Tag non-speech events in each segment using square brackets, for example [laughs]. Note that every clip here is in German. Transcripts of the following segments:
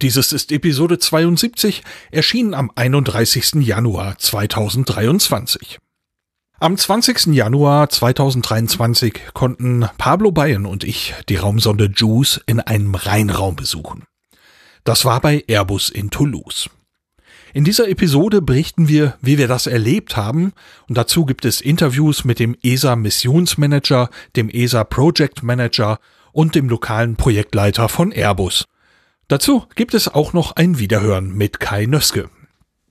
Dieses ist Episode 72, erschienen am 31. Januar 2023. Am 20. Januar 2023 konnten Pablo Bayen und ich die Raumsonde JUICE in einem Rheinraum besuchen. Das war bei Airbus in Toulouse. In dieser Episode berichten wir, wie wir das erlebt haben, und dazu gibt es Interviews mit dem ESA Missionsmanager, dem ESA Project Manager und dem lokalen Projektleiter von Airbus. Dazu gibt es auch noch ein Wiederhören mit Kai Nöske.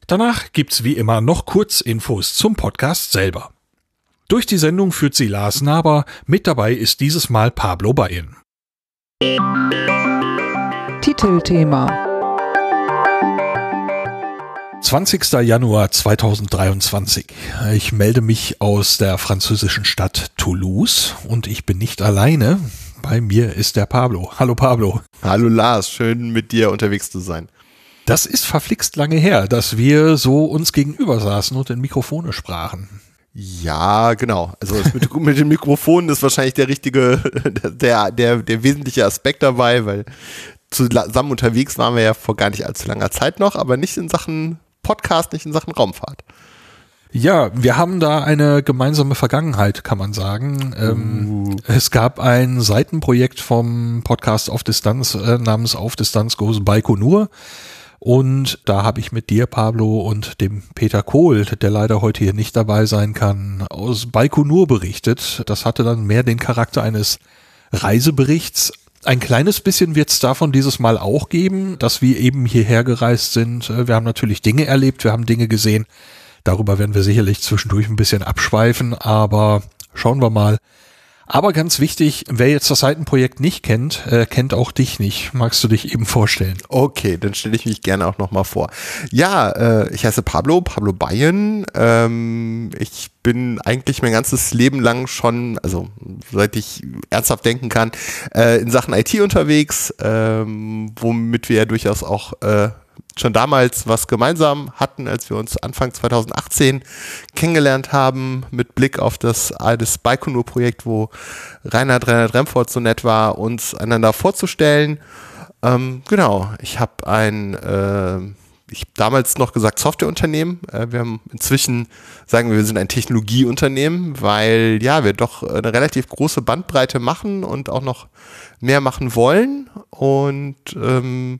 Danach gibt's wie immer noch Kurzinfos zum Podcast selber. Durch die Sendung führt sie Lars Naber, mit dabei ist dieses Mal Pablo Bayen. Titelthema 20. Januar 2023. Ich melde mich aus der französischen Stadt Toulouse und ich bin nicht alleine. Bei mir ist der Pablo. Hallo Pablo. Hallo Lars, schön mit dir unterwegs zu sein. Das ist verflixt lange her, dass wir so uns gegenüber saßen und in Mikrofone sprachen. Ja, genau. Also mit, [laughs] mit den Mikrofonen ist wahrscheinlich der richtige, [laughs] der, der, der wesentliche Aspekt dabei, weil zusammen unterwegs waren wir ja vor gar nicht allzu langer Zeit noch, aber nicht in Sachen Podcast, nicht in Sachen Raumfahrt. Ja, wir haben da eine gemeinsame Vergangenheit, kann man sagen. Ähm, uh. Es gab ein Seitenprojekt vom Podcast auf Distanz äh, namens Auf Distanz Goes Baikonur. Und da habe ich mit dir, Pablo, und dem Peter Kohl, der leider heute hier nicht dabei sein kann, aus Baikonur berichtet. Das hatte dann mehr den Charakter eines Reiseberichts. Ein kleines bisschen wird es davon dieses Mal auch geben, dass wir eben hierher gereist sind. Wir haben natürlich Dinge erlebt, wir haben Dinge gesehen, Darüber werden wir sicherlich zwischendurch ein bisschen abschweifen, aber schauen wir mal. Aber ganz wichtig, wer jetzt das Seitenprojekt nicht kennt, äh, kennt auch dich nicht. Magst du dich eben vorstellen? Okay, dann stelle ich mich gerne auch nochmal vor. Ja, äh, ich heiße Pablo, Pablo Bayen. Ähm, ich bin eigentlich mein ganzes Leben lang schon, also seit ich ernsthaft denken kann, äh, in Sachen IT unterwegs, ähm, womit wir ja durchaus auch äh, schon damals was gemeinsam hatten, als wir uns Anfang 2018 kennengelernt haben, mit Blick auf das, das Baikonur-Projekt, wo Reinhard Reinhard Remford so nett war, uns einander vorzustellen. Ähm, genau, ich habe ein, äh, ich habe damals noch gesagt Softwareunternehmen. Äh, wir haben inzwischen, sagen wir, wir sind ein Technologieunternehmen, weil ja, wir doch eine relativ große Bandbreite machen und auch noch mehr machen wollen. Und ähm,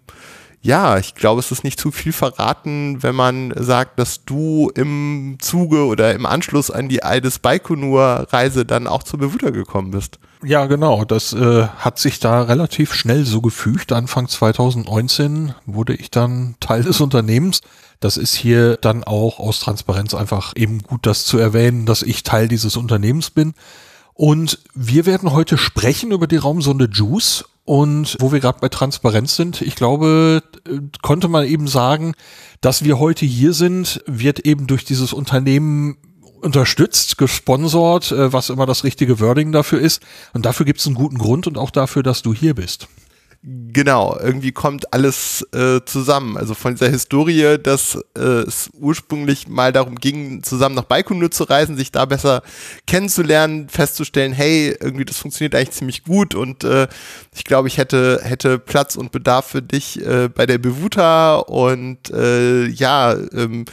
ja, ich glaube, es ist nicht zu viel verraten, wenn man sagt, dass du im Zuge oder im Anschluss an die Eides Baikonur-Reise dann auch zur Bewuter gekommen bist. Ja, genau. Das äh, hat sich da relativ schnell so gefügt. Anfang 2019 wurde ich dann Teil des Unternehmens. Das ist hier dann auch aus Transparenz einfach eben gut, das zu erwähnen, dass ich Teil dieses Unternehmens bin. Und wir werden heute sprechen über die Raumsonde JUICE und wo wir gerade bei Transparenz sind, ich glaube, konnte man eben sagen, dass wir heute hier sind, wird eben durch dieses Unternehmen unterstützt, gesponsert, äh, was immer das richtige Wording dafür ist. Und dafür gibt es einen guten Grund und auch dafür, dass du hier bist. Genau, irgendwie kommt alles äh, zusammen. Also von dieser Historie, dass äh, es ursprünglich mal darum ging, zusammen nach Baikonur zu reisen, sich da besser kennenzulernen, festzustellen, hey, irgendwie das funktioniert eigentlich ziemlich gut und äh, ich glaube, ich hätte hätte Platz und Bedarf für dich äh, bei der Bewuta und äh, ja, ähm,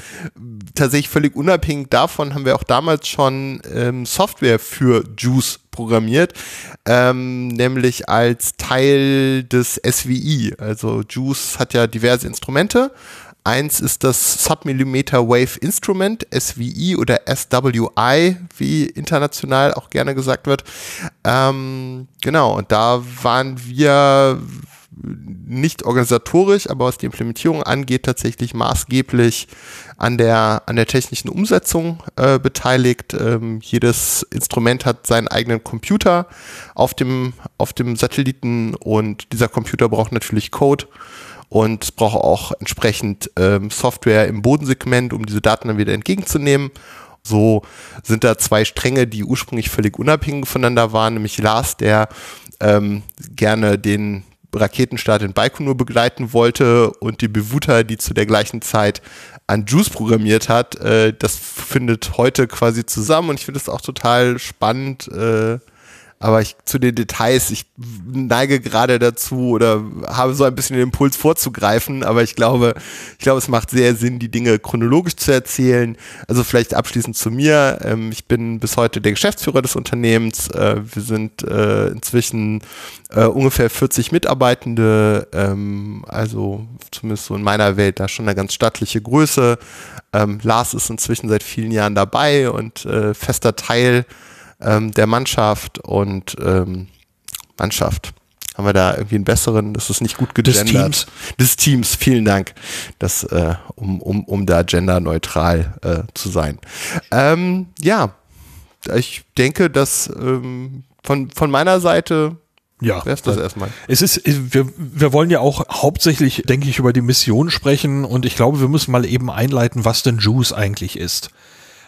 tatsächlich völlig unabhängig davon haben wir auch damals schon ähm, Software für Juice programmiert, ähm, nämlich als Teil des SWI. Also JUICE hat ja diverse Instrumente. Eins ist das Submillimeter Wave Instrument, SWI oder SWI, wie international auch gerne gesagt wird. Ähm, genau, und da waren wir nicht organisatorisch, aber was die Implementierung angeht, tatsächlich maßgeblich an der, an der technischen Umsetzung äh, beteiligt. Ähm, jedes Instrument hat seinen eigenen Computer auf dem, auf dem Satelliten und dieser Computer braucht natürlich Code. und braucht auch entsprechend ähm, Software im Bodensegment, um diese Daten dann wieder entgegenzunehmen. So sind da zwei Stränge, die ursprünglich völlig unabhängig voneinander waren, nämlich Lars, der ähm, gerne den Raketenstart in Baikonur begleiten wollte und die Bewuta, die zu der gleichen Zeit an Juice programmiert hat, äh, das findet heute quasi zusammen und ich finde es auch total spannend, äh, aber ich, zu den Details, ich neige gerade dazu oder habe so ein bisschen den Impuls vorzugreifen, aber ich glaube, ich glaube, es macht sehr Sinn, die Dinge chronologisch zu erzählen. Also vielleicht abschließend zu mir. Ähm, ich bin bis heute der Geschäftsführer des Unternehmens. Äh, wir sind äh, inzwischen äh, ungefähr 40 Mitarbeitende, ähm, also zumindest so in meiner Welt da schon eine ganz stattliche Größe. Ähm, Lars ist inzwischen seit vielen Jahren dabei und fester Teil ähm, der Mannschaft und ähm, Mannschaft. Haben wir da irgendwie einen besseren? Das ist nicht gut gegendert. Des Teams. Des Teams, vielen Dank, das, äh, um, um, um da genderneutral äh, zu sein. Ähm, ja, ich denke, dass ähm, von, von meiner Seite ja, wäre das erstmal. Es ist, wir, wir wollen ja auch hauptsächlich, denke ich, über die Mission sprechen und ich glaube, wir müssen mal eben einleiten, was denn Juice eigentlich ist.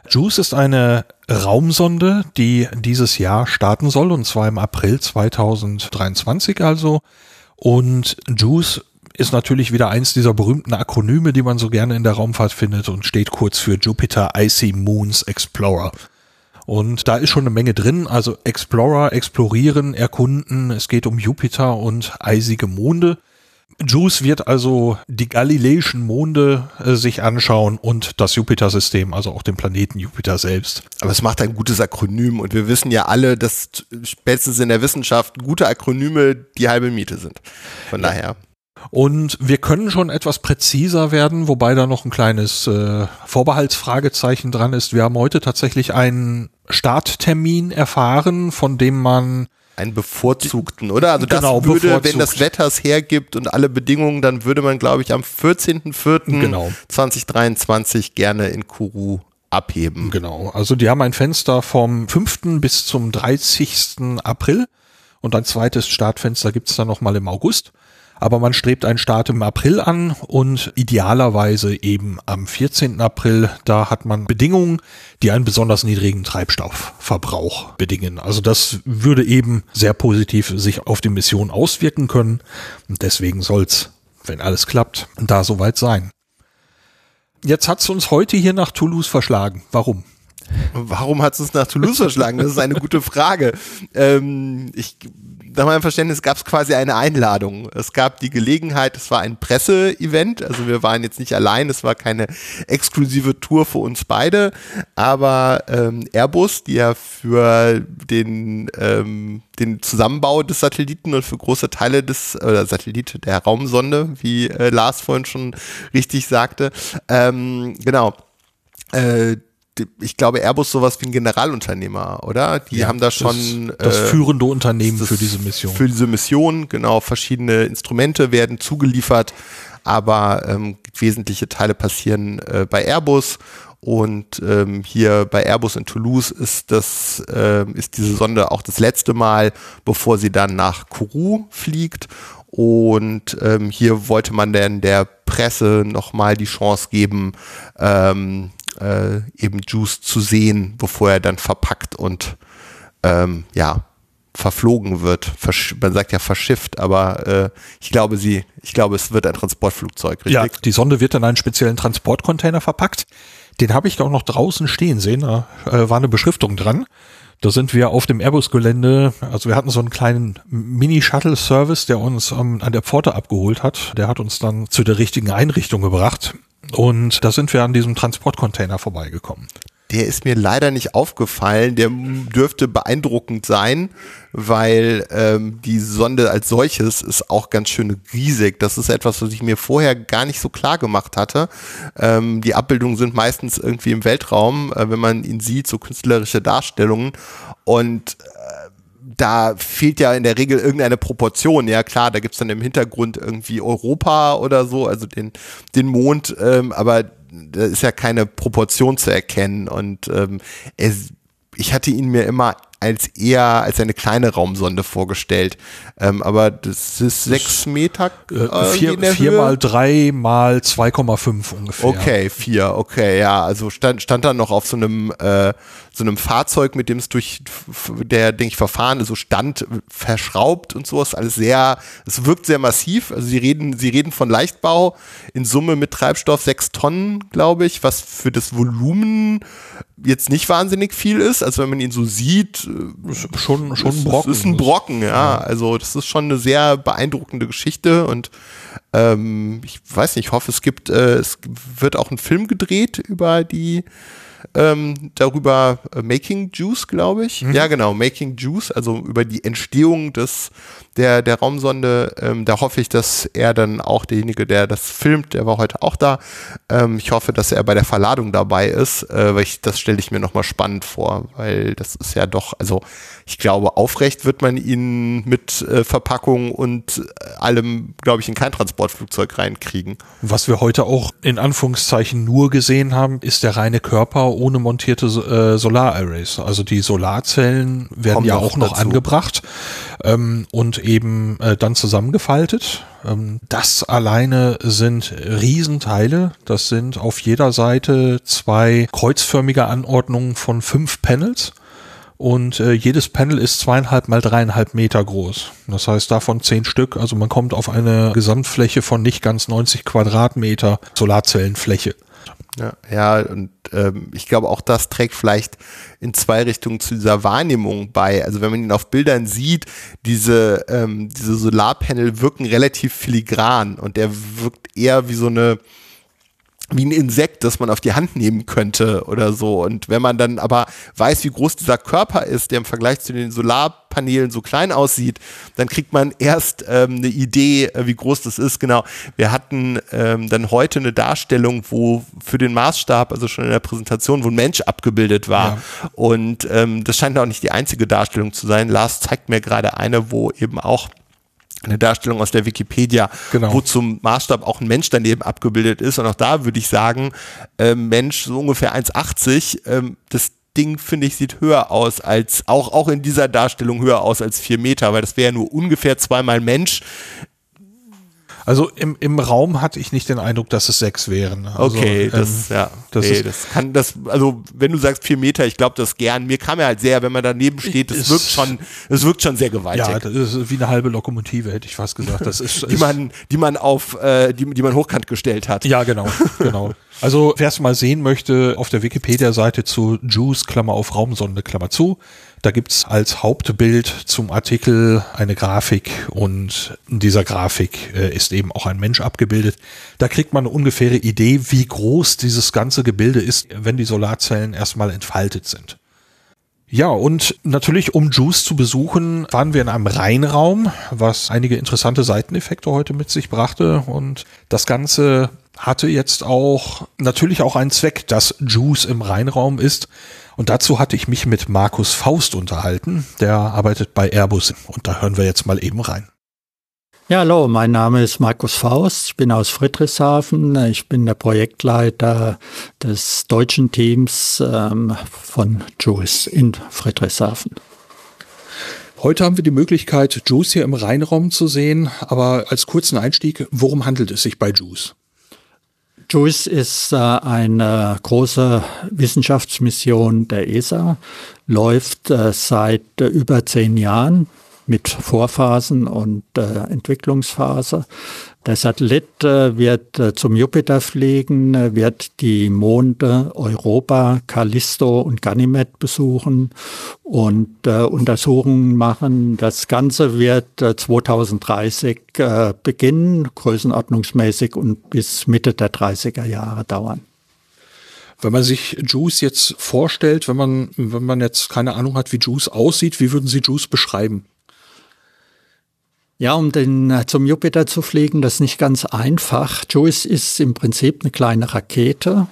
JUICE ist eine Raumsonde, die dieses Jahr starten soll, und zwar im April 2023 also. Und JUICE ist natürlich wieder eins dieser berühmten Akronyme, die man so gerne in der Raumfahrt findet und steht kurz für Jupiter Icy Moons Explorer. Und da ist schon eine Menge drin, also Explorer, explorieren, erkunden, es geht um Jupiter und eisige Monde. Juice wird also die galileischen Monde äh, sich anschauen und das Jupiter-System, also auch den Planeten Jupiter selbst. Aber es macht ein gutes Akronym und wir wissen ja alle, dass spätestens in der Wissenschaft gute Akronyme die halbe Miete sind. Von ja. daher. Und wir können schon etwas präziser werden, wobei da noch ein kleines äh, Vorbehaltsfragezeichen dran ist. Wir haben heute tatsächlich einen Starttermin erfahren, von dem man einen bevorzugten, oder? Also das genau, würde, bevorzugt. wenn das Wetter es hergibt und alle Bedingungen, dann würde man, glaube ich, am 14.04.2023 genau. 2023 gerne in Kuru abheben. Genau. Also die haben ein Fenster vom 5. bis zum 30. April und ein zweites Startfenster gibt es dann nochmal im August aber man strebt einen Start im April an und idealerweise eben am 14. April. Da hat man Bedingungen, die einen besonders niedrigen Treibstoffverbrauch bedingen. Also das würde eben sehr positiv sich auf die Mission auswirken können. Und deswegen soll's, wenn alles klappt, da soweit sein. Jetzt hat's uns heute hier nach Toulouse verschlagen. Warum? Warum hat es uns nach Toulouse verschlagen? Das ist eine gute Frage. Ähm, ich nach meinem Verständnis gab es quasi eine Einladung. Es gab die Gelegenheit, es war ein Presseevent, also wir waren jetzt nicht allein, es war keine exklusive Tour für uns beide, aber ähm, Airbus, die ja für den, ähm, den Zusammenbau des Satelliten und für große Teile des oder Satellit der Raumsonde, wie äh, Lars vorhin schon richtig sagte, ähm, genau, äh, ich glaube, Airbus sowas wie ein Generalunternehmer, oder? Die ja, haben da schon das, das äh, führende Unternehmen für diese Mission. Für diese Mission, genau. Verschiedene Instrumente werden zugeliefert, aber ähm, wesentliche Teile passieren äh, bei Airbus. Und ähm, hier bei Airbus in Toulouse ist das äh, ist diese Sonde auch das letzte Mal, bevor sie dann nach Kourou fliegt. Und ähm, hier wollte man dann der Presse nochmal die Chance geben, ähm, äh, eben Juice zu sehen, bevor er dann verpackt und ähm, ja verflogen wird. Versch man sagt ja verschifft, aber äh, ich glaube sie, ich glaube es wird ein Transportflugzeug, richtig? Ja, die Sonde wird in einen speziellen Transportcontainer verpackt. Den habe ich auch noch draußen stehen sehen. Da äh, war eine Beschriftung dran. Da sind wir auf dem Airbus-Gelände, also wir hatten so einen kleinen Mini-Shuttle-Service, der uns ähm, an der Pforte abgeholt hat. Der hat uns dann zu der richtigen Einrichtung gebracht. Und da sind wir an diesem Transportcontainer vorbeigekommen. Der ist mir leider nicht aufgefallen. Der dürfte beeindruckend sein, weil ähm, die Sonde als solches ist auch ganz schön riesig. Das ist etwas, was ich mir vorher gar nicht so klar gemacht hatte. Ähm, die Abbildungen sind meistens irgendwie im Weltraum, äh, wenn man ihn sieht, so künstlerische Darstellungen. Und äh, da fehlt ja in der Regel irgendeine Proportion. Ja klar, da gibt's dann im Hintergrund irgendwie Europa oder so, also den, den Mond, ähm, aber da ist ja keine Proportion zu erkennen. Und ähm, es, ich hatte ihn mir immer als eher als eine kleine Raumsonde vorgestellt. Ähm, aber das ist sechs Meter. Äh, vier, vier mal drei mal 2,5 ungefähr. Okay, vier, okay, ja. Also stand, stand da noch auf so einem äh, so einem Fahrzeug, mit dem es durch der, denke ich, Verfahren so stand, verschraubt und so. Ist alles sehr, es wirkt sehr massiv. Also sie reden, sie reden von Leichtbau in Summe mit Treibstoff sechs Tonnen, glaube ich, was für das Volumen jetzt nicht wahnsinnig viel ist. Also wenn man ihn so sieht, äh, schon, schon ein Brocken. Ist ein Brocken, ja. ja. Also das ist schon eine sehr beeindruckende Geschichte und ähm, ich weiß nicht, ich hoffe, es gibt, äh, es wird auch ein Film gedreht über die ähm, darüber äh, Making Juice, glaube ich. Mhm. Ja, genau, Making Juice, also über die Entstehung des der, der Raumsonde. Ähm, da hoffe ich, dass er dann auch derjenige, der das filmt, der war heute auch da. Ähm, ich hoffe, dass er bei der Verladung dabei ist, äh, weil ich, das stelle ich mir nochmal spannend vor, weil das ist ja doch, also ich glaube, aufrecht wird man ihn mit äh, Verpackung und äh, allem, glaube ich, in kein Transportflugzeug reinkriegen. Was wir heute auch in Anführungszeichen nur gesehen haben, ist der reine Körper ohne montierte äh, Solararrays. Also die Solarzellen werden Kommt ja auch noch dazu. angebracht ähm, und eben äh, dann zusammengefaltet. Ähm, das alleine sind Riesenteile. Das sind auf jeder Seite zwei kreuzförmige Anordnungen von fünf Panels. Und äh, jedes Panel ist zweieinhalb mal dreieinhalb Meter groß. Das heißt davon zehn Stück. Also man kommt auf eine Gesamtfläche von nicht ganz 90 Quadratmeter Solarzellenfläche. Ja, ja und ähm, ich glaube, auch das trägt vielleicht in zwei Richtungen zu dieser Wahrnehmung bei. Also wenn man ihn auf Bildern sieht, diese, ähm, diese Solarpanel wirken relativ filigran und der wirkt eher wie so eine wie ein Insekt, das man auf die Hand nehmen könnte oder so. Und wenn man dann aber weiß, wie groß dieser Körper ist, der im Vergleich zu den Solarpanelen so klein aussieht, dann kriegt man erst ähm, eine Idee, äh, wie groß das ist. Genau. Wir hatten ähm, dann heute eine Darstellung, wo für den Maßstab, also schon in der Präsentation, wo ein Mensch abgebildet war. Ja. Und ähm, das scheint auch nicht die einzige Darstellung zu sein. Lars zeigt mir gerade eine, wo eben auch eine Darstellung aus der Wikipedia, genau. wo zum Maßstab auch ein Mensch daneben abgebildet ist. Und auch da würde ich sagen, äh, Mensch so ungefähr 1,80, ähm, das Ding, finde ich, sieht höher aus als, auch, auch in dieser Darstellung höher aus als vier Meter, weil das wäre nur ungefähr zweimal Mensch. Also im, im Raum hatte ich nicht den Eindruck, dass es sechs wären. Also, okay, das, ähm, ja, das, nee, ist, das kann, das, also wenn du sagst vier Meter, ich glaube das gern. Mir kam ja halt sehr, wenn man daneben steht, das wirkt schon, es wirkt schon sehr gewaltig. Ja, das ist wie eine halbe Lokomotive, hätte ich fast gesagt. Das ist, [laughs] die man, die man auf, äh, die, die man hochkant gestellt hat. Ja, genau, genau. Also wer es mal sehen möchte, auf der Wikipedia-Seite zu Juice, Klammer auf Raumsonde, Klammer zu, da gibt's als Hauptbild zum Artikel eine Grafik und in dieser Grafik äh, ist eben auch ein Mensch abgebildet. Da kriegt man eine ungefähre Idee, wie groß dieses ganze Gebilde ist, wenn die Solarzellen erstmal entfaltet sind. Ja, und natürlich, um Juice zu besuchen, waren wir in einem Reinraum, was einige interessante Seiteneffekte heute mit sich brachte. Und das Ganze hatte jetzt auch natürlich auch einen Zweck, dass Juice im Reinraum ist. Und dazu hatte ich mich mit Markus Faust unterhalten. Der arbeitet bei Airbus. Und da hören wir jetzt mal eben rein. Ja, hallo, mein Name ist Markus Faust. Ich bin aus Friedrichshafen. Ich bin der Projektleiter des deutschen Teams ähm, von JUICE in Friedrichshafen. Heute haben wir die Möglichkeit, JUICE hier im Rheinraum zu sehen. Aber als kurzen Einstieg, worum handelt es sich bei JUICE? JUICE ist äh, eine große Wissenschaftsmission der ESA, läuft äh, seit äh, über zehn Jahren mit Vorphasen und Entwicklungsphase. Der Satellit äh, wird äh, zum Jupiter fliegen, äh, wird die Monde Europa, Callisto und Ganymed besuchen und Untersuchungen machen. Das Ganze wird 2030 beginnen, größenordnungsmäßig und bis Mitte der 30er Jahre dauern. Wenn man sich Juice jetzt vorstellt, wenn man, wenn man jetzt keine Ahnung hat, wie Juice aussieht, wie würden Sie Juice beschreiben? Ja, um den äh, zum Jupiter zu fliegen, das ist nicht ganz einfach. JUICE ist im Prinzip eine kleine Rakete,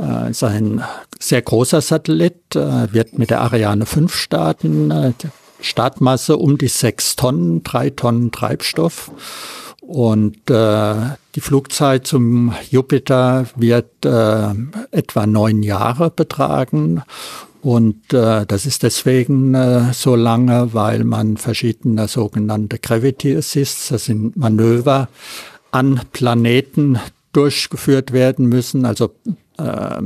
äh, ist ein sehr großer Satellit, äh, wird mit der Ariane 5 starten, Startmasse um die sechs Tonnen, drei Tonnen Treibstoff. Und äh, die Flugzeit zum Jupiter wird äh, etwa neun Jahre betragen Und äh, das ist deswegen äh, so lange, weil man verschiedene sogenannte Gravity Assists, das sind Manöver an Planeten durchgeführt werden müssen, also äh,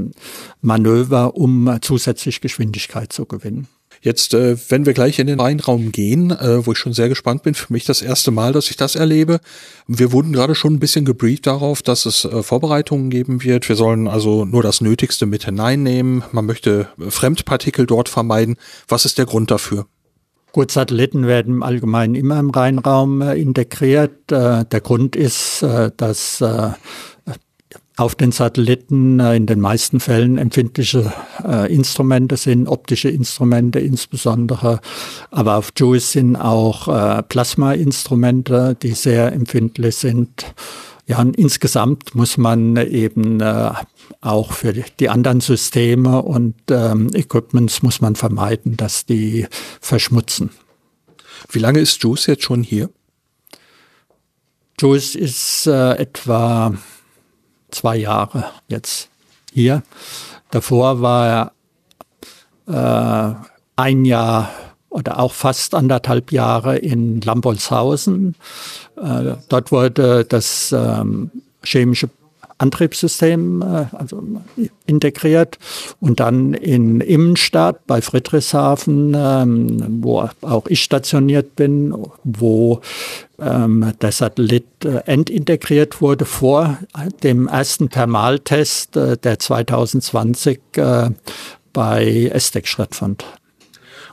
Manöver, um zusätzlich Geschwindigkeit zu gewinnen. Jetzt, äh, wenn wir gleich in den Rheinraum gehen, äh, wo ich schon sehr gespannt bin, für mich das erste Mal, dass ich das erlebe. Wir wurden gerade schon ein bisschen gebrieft darauf, dass es äh, Vorbereitungen geben wird. Wir sollen also nur das Nötigste mit hineinnehmen. Man möchte Fremdpartikel dort vermeiden. Was ist der Grund dafür? Gut, Satelliten werden im Allgemeinen immer im Rheinraum äh, integriert. Äh, der Grund ist, äh, dass auf den Satelliten äh, in den meisten Fällen empfindliche äh, Instrumente sind, optische Instrumente insbesondere, aber auf JUICE sind auch äh, Plasma-Instrumente, die sehr empfindlich sind. Ja, und insgesamt muss man eben äh, auch für die anderen Systeme und ähm, Equipments muss man vermeiden, dass die verschmutzen. Wie lange ist JUICE jetzt schon hier? JUICE ist äh, etwa zwei Jahre jetzt hier. Davor war er äh, ein Jahr oder auch fast anderthalb Jahre in Lambolzhausen. Äh, dort wurde das ähm, chemische Antriebssystem äh, also integriert und dann in Immenstadt bei Friedrichshafen, ähm, wo auch ich stationiert bin, wo ähm, der Satellit äh, entintegriert wurde vor dem ersten Thermaltest, äh, der 2020 bei ESTEC stattfand.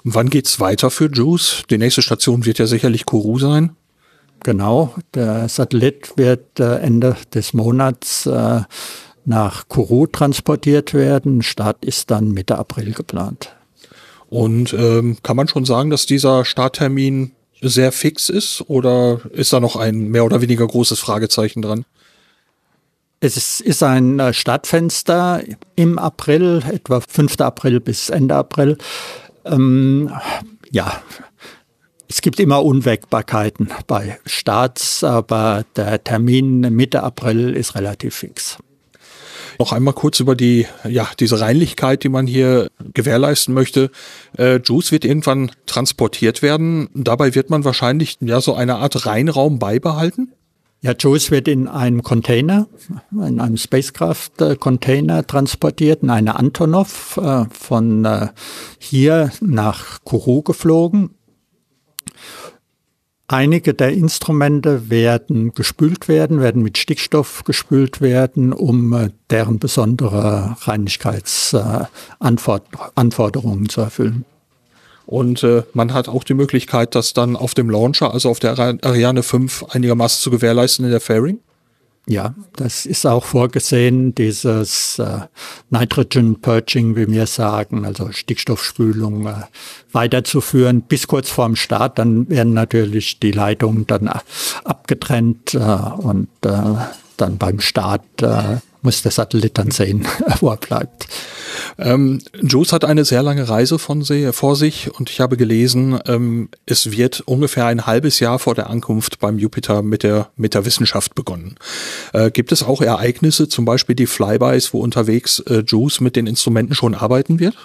Und wann geht's weiter für JUICE? Die nächste Station wird ja sicherlich Kourou sein. Genau, der Satellit wird äh, Ende des Monats äh, nach Kourou transportiert werden. Start ist dann Mitte April geplant. Und ähm, kann man schon sagen, dass dieser Starttermin sehr fix ist oder ist da noch ein mehr oder weniger großes Fragezeichen dran? Es ist ein äh, Startfenster im April, etwa 5. April bis Ende April. Ähm, ja, es gibt immer Unwägbarkeiten bei Starts, aber der Termin Mitte April ist relativ fix. Noch einmal kurz über die, ja, diese Reinlichkeit, die man hier gewährleisten möchte. Äh, Juice wird irgendwann transportiert werden. Dabei wird man wahrscheinlich ja so eine Art Reinraum beibehalten. Ja, Juice wird in einem Container, in einem Spacecraft-Container transportiert, in eine Antonov äh, von äh, hier nach Kourou geflogen. Einige der Instrumente werden gespült werden, werden mit Stickstoff gespült werden, um äh, deren besondere Reinigkeitsanforderungen zu erfüllen. Und äh, man hat auch die Möglichkeit, das dann auf dem Launcher, also auf der Ariane 5, einigermaßen zu gewährleisten in der Fairing? Ja, das ist auch vorgesehen, dieses äh, Nitrogen Purging, wie wir sagen, also Stickstoffspülung äh, weiterzuführen bis kurz vorm Start. Dann werden natürlich die Leitungen dann abgetrennt äh, und äh, dann beim Start äh, muss der Satellit dann sehen, [laughs] wo er bleibt. Ähm, Juice hat eine sehr lange Reise von vor sich und ich habe gelesen, ähm, es wird ungefähr ein halbes Jahr vor der Ankunft beim Jupiter mit der, mit der Wissenschaft begonnen. Äh, gibt es auch Ereignisse, zum Beispiel die Flybys, wo unterwegs äh, Juice mit den Instrumenten schon arbeiten wird?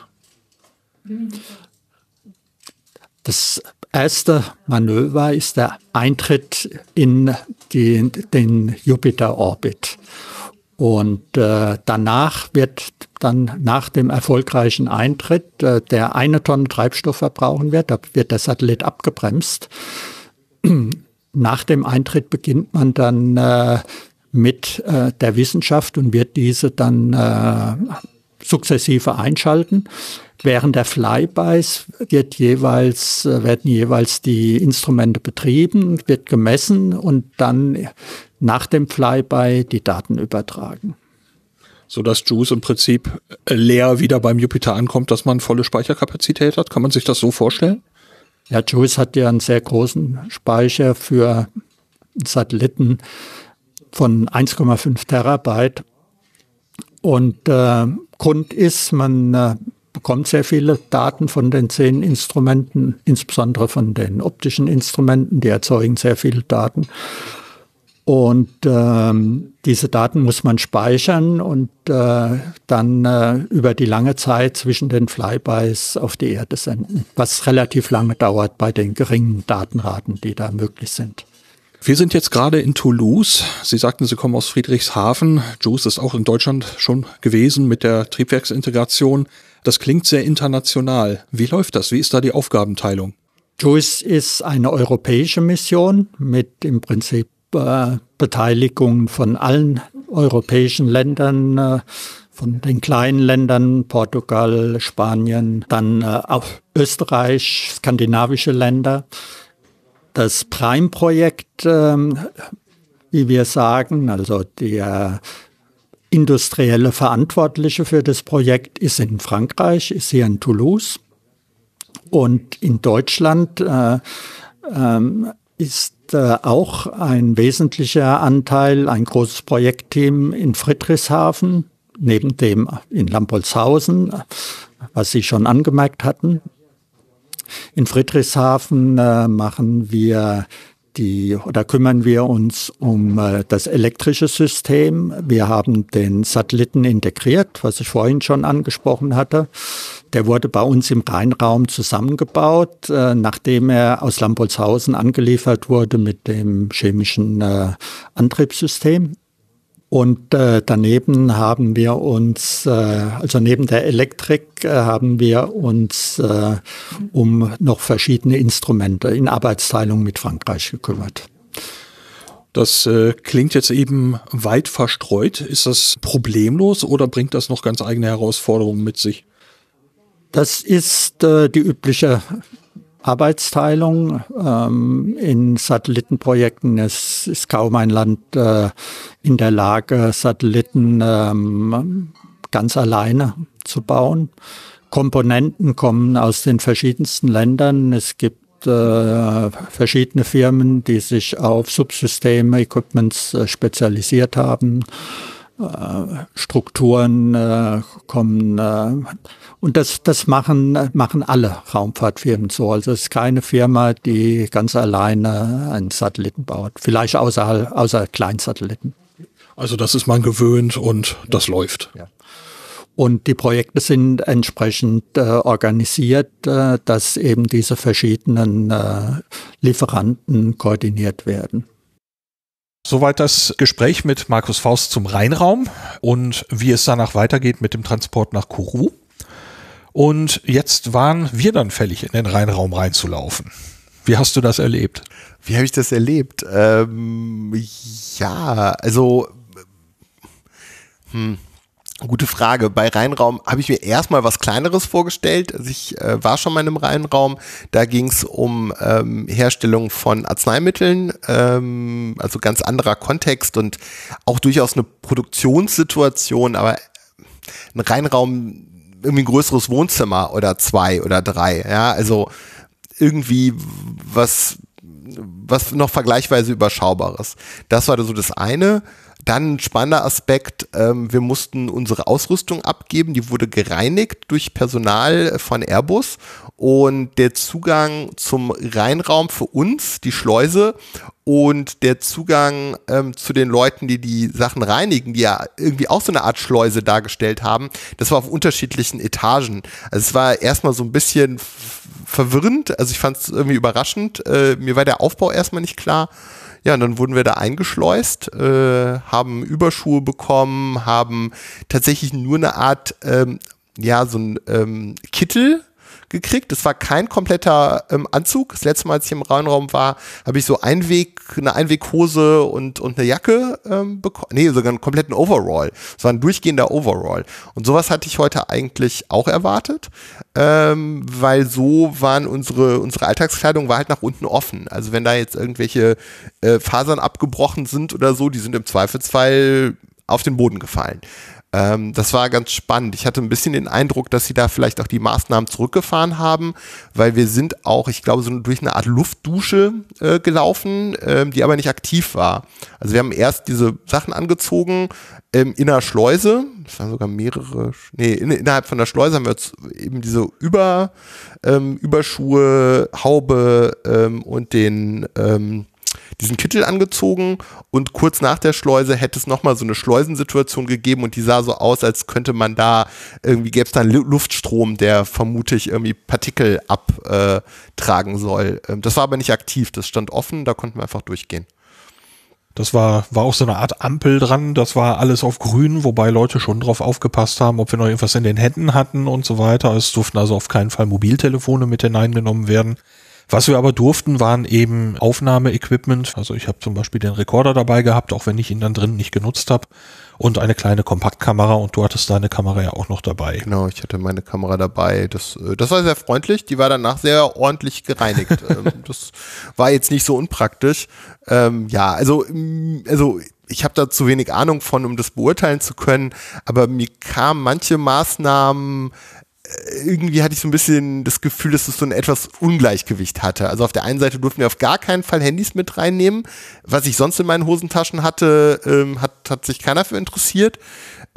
Das erste Manöver ist der Eintritt in die, den Jupiter-Orbit. Und äh, danach wird dann nach dem erfolgreichen Eintritt, äh, der eine Tonne Treibstoff verbrauchen wird, da wird der Satellit abgebremst. [clears throat] nach dem Eintritt beginnt man dann äh, mit äh, der Wissenschaft und wird diese dann äh, sukzessive einschalten. Während der Flybys wird jeweils, äh, werden jeweils die Instrumente betrieben, wird gemessen und dann nach dem Flyby die Daten übertragen. So dass Juice im Prinzip äh, leer wieder beim Jupiter ankommt, dass man volle Speicherkapazität hat. Kann man sich das so vorstellen? Ja, Juice hat ja einen sehr großen Speicher für Satelliten von 1,5 Terabyte. Und äh, Grund ist, man äh, bekommt sehr viele Daten von den zehn Instrumenten, insbesondere von den optischen Instrumenten, die erzeugen sehr viele Daten. Und ähm, diese Daten muss man speichern und äh, dann äh, über die lange Zeit zwischen den Flybys auf die Erde senden, was relativ lange dauert bei den geringen Datenraten, die da möglich sind. Wir sind jetzt gerade in Toulouse. Sie sagten, Sie kommen aus Friedrichshafen. Juice ist auch in Deutschland schon gewesen mit der Triebwerksintegration. Das klingt sehr international. Wie läuft das? Wie ist da die Aufgabenteilung? JUICE ist eine europäische Mission mit im Prinzip Beteiligung von allen europäischen Ländern, äh, von den kleinen Ländern, Portugal, Spanien, dann äh, auch Österreich, skandinavische Länder. Das Prime-Projekt, ähm, wie wir sagen, also der industrielle Verantwortliche für das Projekt ist in Frankreich, ist hier in Toulouse. Und in Deutschland äh, ähm, ist äh, auch ein wesentlicher Anteil, ein großes Projektteam in Friedrichshafen, neben dem in Lampolzhausen, was Sie schon angemerkt hatten. In Friedrichshafen äh, machen wir die oder kümmern wir uns um äh, das elektrische System. Wir haben den Satelliten integriert, was ich vorhin schon angesprochen hatte. Der wurde bei uns im Rheinraum zusammengebaut, äh, nachdem er aus Lambolzhausen angeliefert wurde mit dem chemischen äh, Antriebssystem. Und äh, daneben haben wir uns, äh, also neben der Elektrik, äh, haben wir uns äh, um noch verschiedene Instrumente in Arbeitsteilung mit Frankreich gekümmert. Das äh, klingt jetzt eben weit verstreut. Ist das problemlos oder bringt das noch ganz eigene Herausforderungen mit sich? Das ist äh, die übliche Arbeitsteilung. Ähm, in Satellitenprojekten es ist kaum ein Land äh, in der Lage, Satelliten ähm, ganz alleine zu bauen. Komponenten kommen aus den verschiedensten Ländern. Es gibt äh, verschiedene Firmen, die sich auf Subsysteme, Equipments äh, spezialisiert haben. Äh, Strukturen äh, kommen äh, und das, das machen, machen alle Raumfahrtfirmen so. Also es ist keine Firma, die ganz alleine einen Satelliten baut. Vielleicht außer, außer Kleinsatelliten. Also das ist man gewöhnt und das läuft. Ja. Und die Projekte sind entsprechend äh, organisiert, äh, dass eben diese verschiedenen äh, Lieferanten koordiniert werden. Soweit das Gespräch mit Markus Faust zum Rheinraum und wie es danach weitergeht mit dem Transport nach Kourou. Und jetzt waren wir dann fällig, in den Rheinraum reinzulaufen. Wie hast du das erlebt? Wie habe ich das erlebt? Ähm, ja, also hm, Gute Frage. Bei Rheinraum habe ich mir erstmal was Kleineres vorgestellt. Also ich äh, war schon mal im Rheinraum. Da ging es um ähm, Herstellung von Arzneimitteln, ähm, also ganz anderer Kontext und auch durchaus eine Produktionssituation, aber ein Rheinraum irgendwie ein größeres Wohnzimmer oder zwei oder drei. Ja, also irgendwie was, was noch vergleichsweise überschaubares. Das war so das eine. Dann ein spannender Aspekt, ähm, wir mussten unsere Ausrüstung abgeben, die wurde gereinigt durch Personal von Airbus. Und der Zugang zum Rheinraum für uns, die Schleuse und der Zugang ähm, zu den Leuten, die die Sachen reinigen, die ja irgendwie auch so eine Art Schleuse dargestellt haben, das war auf unterschiedlichen Etagen. Also es war erstmal so ein bisschen verwirrend, also ich fand es irgendwie überraschend, äh, mir war der Aufbau erstmal nicht klar ja, und dann wurden wir da eingeschleust, äh, haben Überschuhe bekommen, haben tatsächlich nur eine Art, ähm, ja, so ein ähm, Kittel gekriegt. Das war kein kompletter ähm, Anzug. Das letzte Mal, als ich im Raunraum war, habe ich so Einweg, eine Einweghose und, und eine Jacke ähm, bekommen. Nee, sogar einen kompletten Overall. Es war ein durchgehender Overall. Und sowas hatte ich heute eigentlich auch erwartet, ähm, weil so waren unsere, unsere Alltagskleidung war halt nach unten offen. Also wenn da jetzt irgendwelche äh, Fasern abgebrochen sind oder so, die sind im Zweifelsfall auf den Boden gefallen. Ähm, das war ganz spannend. Ich hatte ein bisschen den Eindruck, dass sie da vielleicht auch die Maßnahmen zurückgefahren haben, weil wir sind auch, ich glaube, so durch eine Art Luftdusche äh, gelaufen, ähm, die aber nicht aktiv war. Also wir haben erst diese Sachen angezogen ähm, in der Schleuse, das waren sogar mehrere, nee, in, innerhalb von der Schleuse haben wir jetzt eben diese Über, ähm, Überschuhe, Haube ähm, und den ähm, diesen Kittel angezogen und kurz nach der Schleuse hätte es nochmal so eine Schleusensituation gegeben und die sah so aus, als könnte man da, irgendwie gäbe es da einen Luftstrom, der vermutlich irgendwie Partikel abtragen soll. Ähm, das war aber nicht aktiv, das stand offen, da konnten wir einfach durchgehen. Das war, war auch so eine Art Ampel dran. Das war alles auf grün, wobei Leute schon drauf aufgepasst haben, ob wir noch irgendwas in den Händen hatten und so weiter. Es durften also auf keinen Fall Mobiltelefone mit hineingenommen werden. Was wir aber durften, waren eben Aufnahmeequipment. Also ich habe zum Beispiel den Rekorder dabei gehabt, auch wenn ich ihn dann drin nicht genutzt habe. Und eine kleine Kompaktkamera und du hattest deine Kamera ja auch noch dabei. Genau, ich hatte meine Kamera dabei. Das, äh, das war sehr freundlich. Die war danach sehr ordentlich gereinigt. [laughs] Ähm, das war jetzt nicht so unpraktisch. Ähm, ja, also, mm, also ich habe da zu wenig Ahnung von, um das beurteilen zu können, aber mir kamen manche Maßnahmen irgendwie hatte ich so ein bisschen das Gefühl, dass es so ein etwas Ungleichgewicht hatte. Also auf der einen Seite durften wir auf gar keinen Fall Handys mit reinnehmen. Was ich sonst in meinen Hosentaschen hatte, ähm, hat, hat sich keiner für interessiert.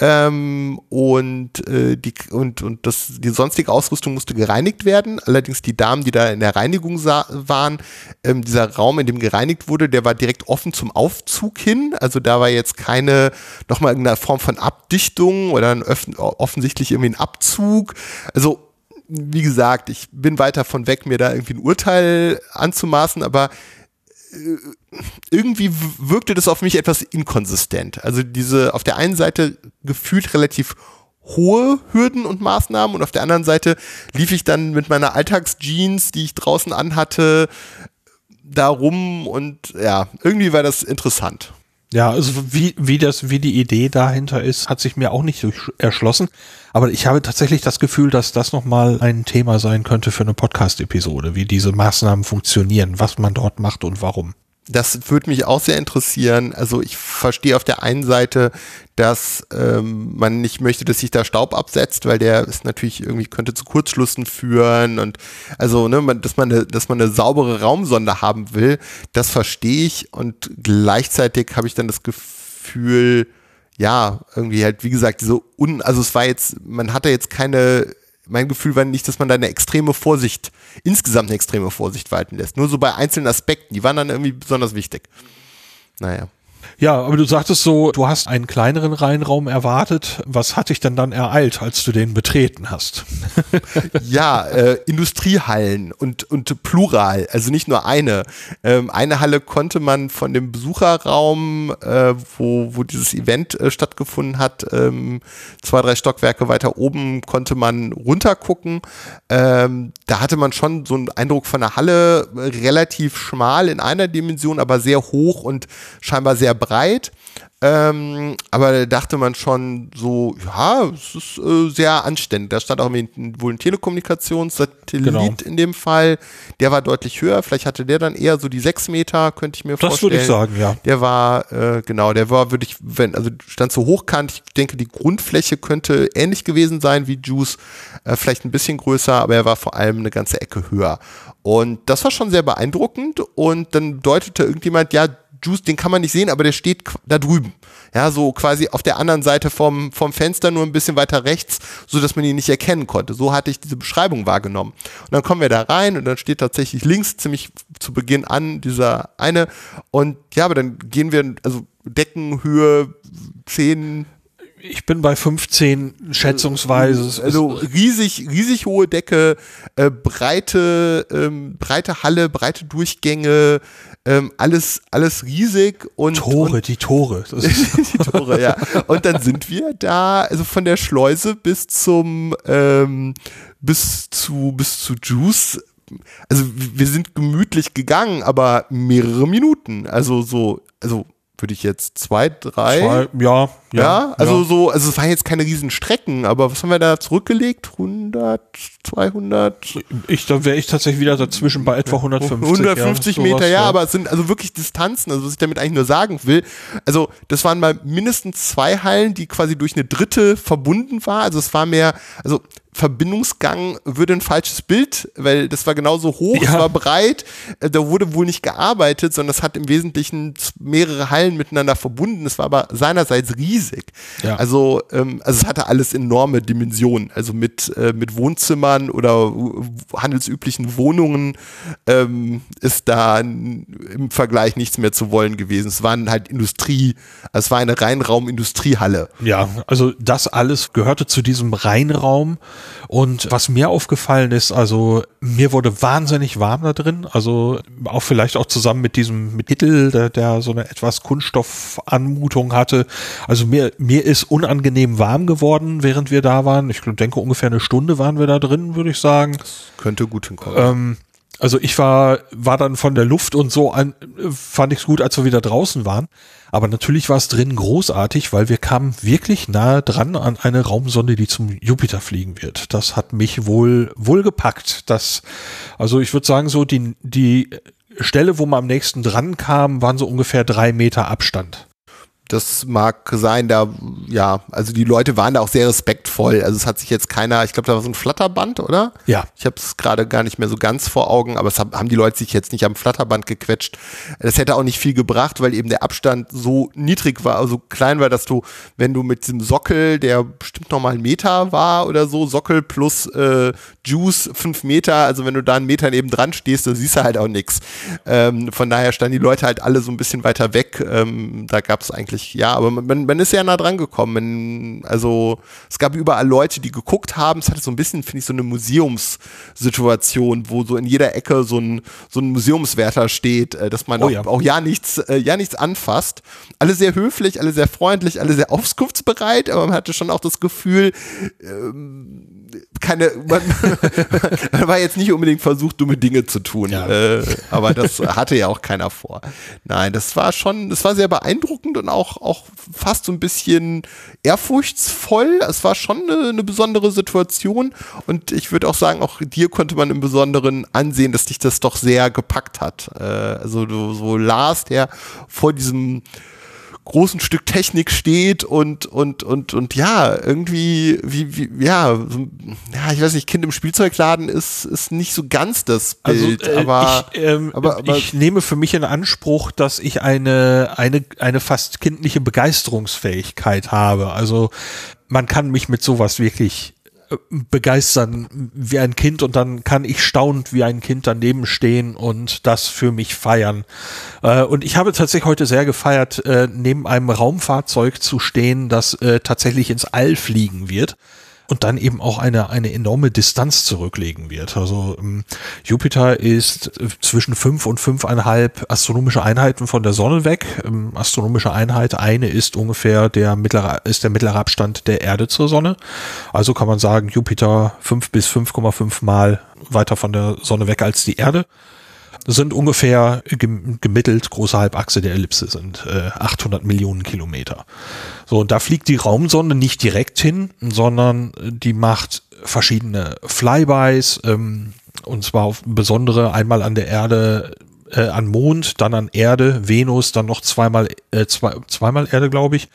Ähm, und, äh, die, und, und das, die sonstige Ausrüstung musste gereinigt werden. Allerdings die Damen, die da in der Reinigung waren, ähm, dieser Raum, in dem gereinigt wurde, der war direkt offen zum Aufzug hin. Also da war jetzt keine, nochmal irgendeine Form von Abdichtung oder ein offensichtlich irgendwie ein Abzug. Also wie gesagt, ich bin weit davon weg, mir da irgendwie ein Urteil anzumaßen, aber irgendwie wirkte das auf mich etwas inkonsistent. Also diese auf der einen Seite gefühlt relativ hohe Hürden und Maßnahmen und auf der anderen Seite lief ich dann mit meiner Alltagsjeans, die ich draußen anhatte, da rum und ja, irgendwie war das interessant. Ja, also wie, wie das, wie die Idee dahinter ist, hat sich mir auch nicht erschlossen. Aber ich habe tatsächlich das Gefühl, dass das nochmal ein Thema sein könnte für eine Podcast-Episode, wie diese Maßnahmen funktionieren, was man dort macht und warum. Das würde mich auch sehr interessieren. Also ich verstehe auf der einen Seite, dass ähm, man nicht möchte, dass sich da Staub absetzt, weil der ist natürlich irgendwie könnte zu Kurzschlüssen führen und also ne, man, dass man eine, dass man eine saubere Raumsonde haben will, das verstehe ich und gleichzeitig habe ich dann das Gefühl, ja irgendwie halt wie gesagt diese un, also es war jetzt, man hatte jetzt keine mein Gefühl war nicht, dass man da eine extreme Vorsicht, insgesamt eine extreme Vorsicht walten lässt. Nur so bei einzelnen Aspekten, die waren dann irgendwie besonders wichtig. Naja. Ja, aber du sagtest so, du hast einen kleineren Reihenraum erwartet. Was hat dich denn dann ereilt, als du den betreten hast? [laughs] ja, äh, Industriehallen und, und plural, also nicht nur eine. Ähm, eine Halle konnte man von dem Besucherraum, äh, wo, wo dieses Event äh, stattgefunden hat, ähm, zwei, drei Stockwerke weiter oben, konnte man runtergucken. Ähm, da hatte man schon so einen Eindruck von einer Halle, relativ schmal in einer Dimension, aber sehr hoch und scheinbar sehr breit. Ähm, aber da dachte man schon so, ja, es ist äh, sehr anständig. Da stand auch wohl ein Telekommunikationssatellit genau. in dem Fall. Der war deutlich höher. Vielleicht hatte der dann eher so die sechs Meter, könnte ich mir das vorstellen. Das würde ich sagen, ja. Der war, äh, genau, der war, würde ich, wenn, also stand so hochkant. Ich denke, die Grundfläche könnte ähnlich gewesen sein wie Juice. Äh, vielleicht ein bisschen größer, aber er war vor allem eine ganze Ecke höher. Und das war schon sehr beeindruckend. Und dann deutete irgendjemand, ja, Juice, den kann man nicht sehen, aber der steht da drüben. Ja, so quasi auf der anderen Seite vom, vom Fenster, nur ein bisschen weiter rechts, so dass man ihn nicht erkennen konnte. So hatte ich diese Beschreibung wahrgenommen. Und dann kommen wir da rein und dann steht tatsächlich links ziemlich zu Beginn an dieser eine. Und ja, aber dann gehen wir, also Deckenhöhe 10, ich bin bei 15 schätzungsweise. Also riesig, riesig hohe Decke, äh, breite, ähm, breite Halle, breite Durchgänge, ähm, alles, alles riesig und Tore, und, die Tore. [laughs] die Tore, ja. Und dann sind wir da, also von der Schleuse bis zum, ähm, bis zu, bis zu Juice. Also wir sind gemütlich gegangen, aber mehrere Minuten. Also so, also würde ich jetzt zwei, drei. Zwei, ja, ja, ja. also ja. so, also es waren jetzt keine riesen Strecken, aber was haben wir da zurückgelegt? 100, 200? Ich, da wäre ich tatsächlich wieder dazwischen bei etwa 150. 150 ja, Meter, sowas, ja, aber es sind also wirklich Distanzen, also was ich damit eigentlich nur sagen will. Also das waren mal mindestens zwei Hallen, die quasi durch eine dritte verbunden war. Also es war mehr, also Verbindungsgang würde ein falsches Bild, weil das war genauso hoch, ja. es war breit, äh, da wurde wohl nicht gearbeitet, sondern es hat im Wesentlichen mehrere Hallen miteinander verbunden. Es war aber seinerseits riesig. Ja. Also, ähm, also es hatte alles enorme Dimensionen, also mit, äh, mit Wohnzimmern oder handelsüblichen Wohnungen ähm, ist da im Vergleich nichts mehr zu wollen gewesen. Es waren halt Industrie, es war eine Reinraum-Industriehalle. Ja, also das alles gehörte zu diesem Reinraum und was mir aufgefallen ist, also mir wurde wahnsinnig warm da drin. Also auch vielleicht auch zusammen mit diesem mit Hittel, der, der so eine etwas Kunststoffanmutung hatte. Also mir, mir ist unangenehm warm geworden, während wir da waren. Ich denke, ungefähr eine Stunde waren wir da drin, würde ich sagen. Das könnte gut hinkommen. Ähm, also ich war, war dann von der Luft und so an, fand ich es gut, als wir wieder draußen waren. Aber natürlich war es drin großartig, weil wir kamen wirklich nahe dran an eine Raumsonde, die zum Jupiter fliegen wird. Das hat mich wohl, wohl gepackt. Das, also ich würde sagen, so die, die Stelle, wo man am nächsten dran kam, waren so ungefähr drei Meter Abstand. Das mag sein, da, ja, also die Leute waren da auch sehr respektvoll. Also es hat sich jetzt keiner, ich glaube, da war so ein Flatterband, oder? Ja. Ich habe es gerade gar nicht mehr so ganz vor Augen, aber es haben die Leute sich jetzt nicht am Flatterband gequetscht. Das hätte auch nicht viel gebracht, weil eben der Abstand so niedrig war, also klein war, dass du, wenn du mit dem Sockel, der bestimmt nochmal ein Meter war oder so, Sockel plus äh, Juice fünf Meter, also wenn du da einen Meter neben dran stehst, dann siehst du halt auch nichts. Ähm, von daher standen die Leute halt alle so ein bisschen weiter weg. Ähm, da gab es eigentlich. Ja, aber man, man ist ja nah dran gekommen. Also es gab überall Leute, die geguckt haben. Es hatte so ein bisschen, finde ich, so eine Museumssituation, wo so in jeder Ecke so ein, so ein Museumswärter steht, äh, dass man oh, auch, ja. auch ja nichts, äh, ja nichts anfasst. Alle sehr höflich, alle sehr freundlich, alle sehr [laughs] auskunftsbereit, aber man hatte schon auch das Gefühl, ähm, keine, man, [laughs] war jetzt nicht unbedingt versucht, dumme Dinge zu tun. Ja. Äh, aber das hatte ja auch keiner vor. Nein, das war schon, das war sehr beeindruckend und auch, auch fast so ein bisschen ehrfurchtsvoll. Es war schon eine, eine besondere Situation und ich würde auch sagen, auch dir konnte man im Besonderen ansehen, dass dich das doch sehr gepackt hat. Äh, also du so Lars, der vor diesem großen Stück Technik steht und und und und ja irgendwie wie, wie ja ja ich weiß nicht Kind im Spielzeugladen ist ist nicht so ganz das Bild also, äh, aber, ich, ähm, aber, aber ich nehme für mich in Anspruch dass ich eine eine eine fast kindliche Begeisterungsfähigkeit habe. Also man kann mich mit sowas wirklich begeistern wie ein Kind und dann kann ich staunend wie ein Kind daneben stehen und das für mich feiern. Äh, und ich habe tatsächlich heute sehr gefeiert, äh, neben einem Raumfahrzeug zu stehen, das äh, tatsächlich ins All fliegen wird und dann eben auch eine, eine enorme Distanz zurücklegen wird. Also ähm, Jupiter ist äh, zwischen fünf und fünfeinhalb astronomische Einheiten von der Sonne weg. Ähm, astronomische Einheit, eine ist ungefähr der mittlere, ist der mittlere Abstand der Erde zur Sonne. Also kann man sagen, Jupiter fünf bis 5,5 Mal weiter von der Sonne weg als die Erde sind ungefähr gemittelt große Halbachse der Ellipse sind äh, 800 Millionen Kilometer. So, und da fliegt die Raumsonde nicht direkt hin, sondern die macht verschiedene Flybys, ähm, und zwar auf besondere, einmal an der Erde, äh, an Mond, dann an Erde, Venus, dann noch zweimal, äh, zwei, zweimal Erde, glaube ich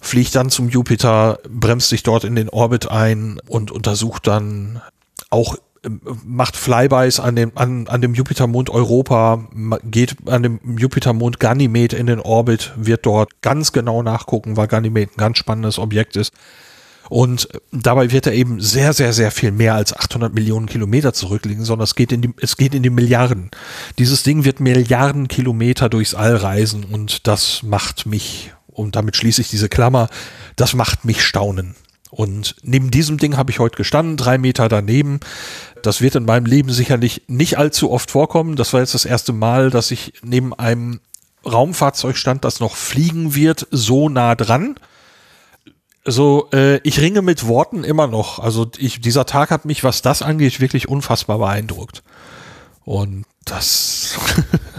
fliegt dann zum Jupiter, bremst sich dort in den Orbit ein und untersucht dann auch macht Flybys an dem, an, an dem Jupitermond Europa, geht an dem Jupitermond Ganymed in den Orbit, wird dort ganz genau nachgucken, weil Ganymed ein ganz spannendes Objekt ist. Und dabei wird er eben sehr, sehr, sehr viel mehr als 800 Millionen Kilometer zurückliegen, sondern es geht in die, es geht in die Milliarden. Dieses Ding wird Milliarden Kilometer durchs All reisen und das macht mich, und damit schließe ich diese Klammer, das macht mich staunen. Und neben diesem Ding habe ich heute gestanden, drei Meter daneben. Das wird in meinem Leben sicherlich nicht allzu oft vorkommen. Das war jetzt das erste Mal, dass ich neben einem Raumfahrzeug stand, das noch fliegen wird, so nah dran. So, äh, ich ringe mit Worten immer noch. Also ich, dieser Tag hat mich, was das angeht, wirklich unfassbar beeindruckt. Und Das. [laughs]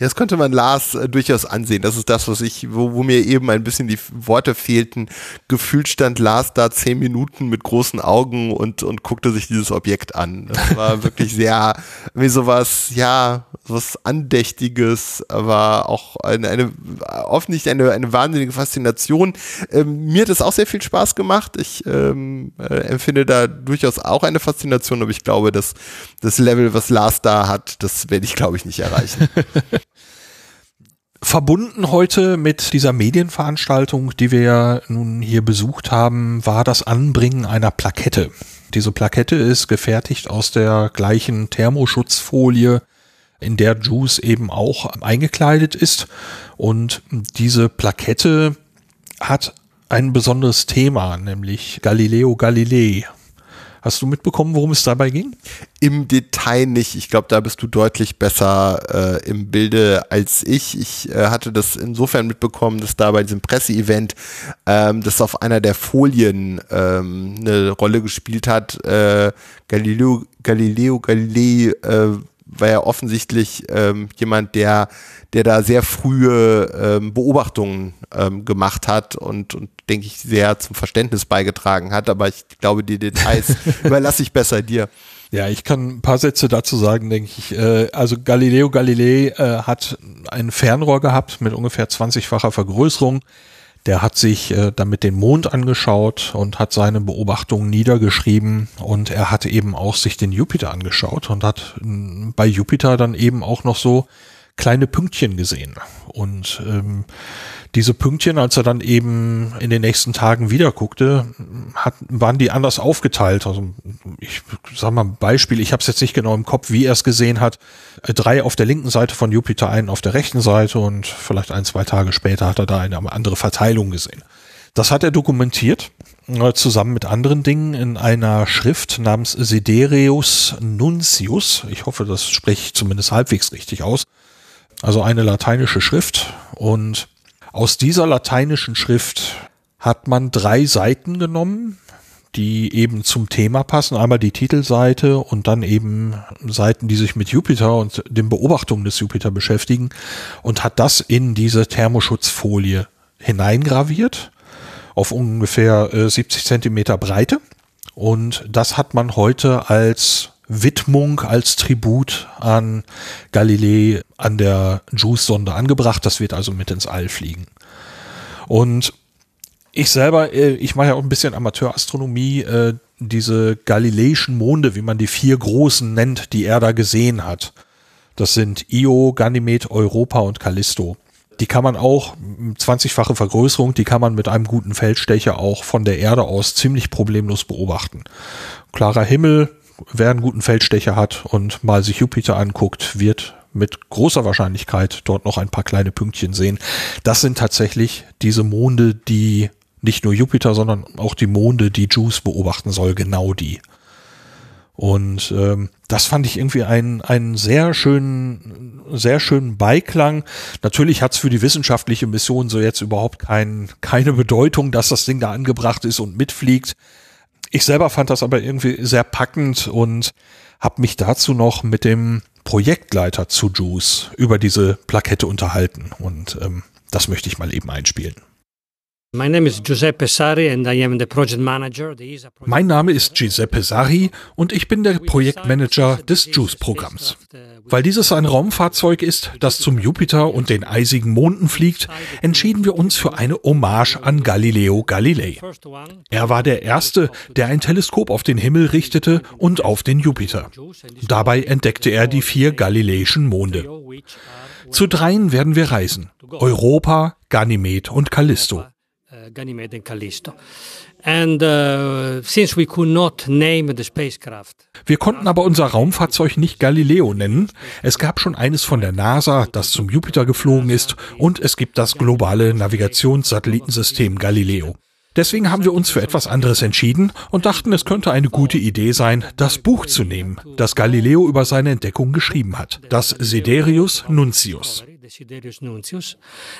Ja, das konnte man Lars äh, durchaus ansehen. Das ist das, was ich, wo, wo mir eben ein bisschen die Worte fehlten. Gefühlt stand Lars da zehn Minuten mit großen Augen und, und guckte sich dieses Objekt an. Das war [laughs] wirklich sehr, wie sowas, ja, was Andächtiges, aber auch eine, eine offensichtlich eine, eine wahnsinnige Faszination. Ähm, mir hat es auch sehr viel Spaß gemacht. Ich ähm, äh, empfinde da durchaus auch eine Faszination, aber ich glaube, dass das Level, was Lars da hat, das werde ich, glaube ich, nicht erreichen. [laughs] Verbunden heute mit dieser Medienveranstaltung, die wir ja nun hier besucht haben, war das Anbringen einer Plakette. Diese Plakette ist gefertigt aus der gleichen Thermoschutzfolie, in der Juice eben auch eingekleidet ist. Und diese Plakette hat ein besonderes Thema, nämlich Galileo Galilei. Hast du mitbekommen, worum es dabei ging? Im Detail nicht. Ich glaube, da bist du deutlich besser äh, im Bilde als ich. Ich äh, hatte das insofern mitbekommen, dass da bei diesem Presseevent ähm, das auf einer der Folien ähm, eine Rolle gespielt hat. Äh, Galileo, Galileo Galilei äh, war ja offensichtlich ähm, jemand, der, der da sehr frühe ähm, Beobachtungen ähm, gemacht hat und, und denke ich, sehr zum Verständnis beigetragen hat. Aber ich glaube, die Details [laughs] überlasse ich besser dir. Ja, ich kann ein paar Sätze dazu sagen, denke ich. Äh, also Galileo Galilei äh, hat ein Fernrohr gehabt mit ungefähr 20-facher Vergrößerung. Der hat sich äh, damit den Mond angeschaut und hat seine Beobachtungen niedergeschrieben. Und er hat eben auch sich den Jupiter angeschaut und hat äh, bei Jupiter dann eben auch noch so kleine Pünktchen gesehen. Und ähm, diese Pünktchen, als er dann eben in den nächsten Tagen wieder guckte, hat, waren die anders aufgeteilt. Also ich sag mal ein Beispiel, ich habe es jetzt nicht genau im Kopf, wie er es gesehen hat. Äh, drei auf der linken Seite von Jupiter, einen auf der rechten Seite und vielleicht ein, zwei Tage später hat er da eine andere Verteilung gesehen. Das hat er dokumentiert, äh, zusammen mit anderen Dingen in einer Schrift namens Sidereus Nuncius. Ich hoffe, das spreche ich zumindest halbwegs richtig aus. Also eine lateinische Schrift und aus dieser lateinischen Schrift hat man drei Seiten genommen, die eben zum Thema passen. Einmal die Titelseite und dann eben Seiten, die sich mit Jupiter und den Beobachtungen des Jupiter beschäftigen und hat das in diese Thermoschutzfolie hineingraviert auf ungefähr 70 äh, Zentimeter Breite. Und das hat man heute als Widmung, als Tribut an Galilei an der JUICE-Sonde angebracht. Das wird also mit ins All fliegen. Und ich selber, äh, ich mache ja auch ein bisschen Amateurastronomie, äh, diese galileischen Monde, wie man die vier großen nennt, die er da gesehen hat. Das sind Io, Ganymed, Europa und Callisto. Die kann man auch, 20-fache Vergrößerung, die kann man mit einem guten Feldstecher auch von der Erde aus ziemlich problemlos beobachten. Klarer Himmel, wer einen guten Feldstecher hat und mal sich Jupiter anguckt, wird mit großer Wahrscheinlichkeit dort noch ein paar kleine Pünktchen sehen. Das sind tatsächlich diese Monde, die nicht nur Jupiter, sondern auch die Monde, die Juice beobachten soll, genau die. Und ähm, das fand ich irgendwie einen, einen sehr schönen, sehr schönen Beiklang. Natürlich hat es für die wissenschaftliche Mission so jetzt überhaupt kein, keine Bedeutung, dass das Ding da angebracht ist und mitfliegt. Ich selber fand das aber irgendwie sehr packend und habe mich dazu noch mit dem Projektleiter zu Juice über diese Plakette unterhalten und ähm, das möchte ich mal eben einspielen. Mein Name ist Giuseppe Sari und ich bin der Projektmanager des JUICE-Programms. Weil dieses ein Raumfahrzeug ist, das zum Jupiter und den eisigen Monden fliegt, entschieden wir uns für eine Hommage an Galileo Galilei. Er war der Erste, der ein Teleskop auf den Himmel richtete und auf den Jupiter. Dabei entdeckte er die vier galileischen Monde. Zu dreien werden wir reisen. Europa, Ganymed und Callisto. Ganymede and Callisto. And uh, since we could not name the spacecraft. Wir konnten aber unser Raumfahrzeug nicht Galileo nennen. Es gab schon eines von der NASA, das zum Jupiter geflogen ist, und es gibt das globale Navigationssatellitensystem Galileo. Deswegen haben wir uns für etwas anderes entschieden und dachten, es könnte eine gute Idee sein, das Buch zu nehmen, das Galileo über seine Entdeckung geschrieben hat, das Siderius Nuncius.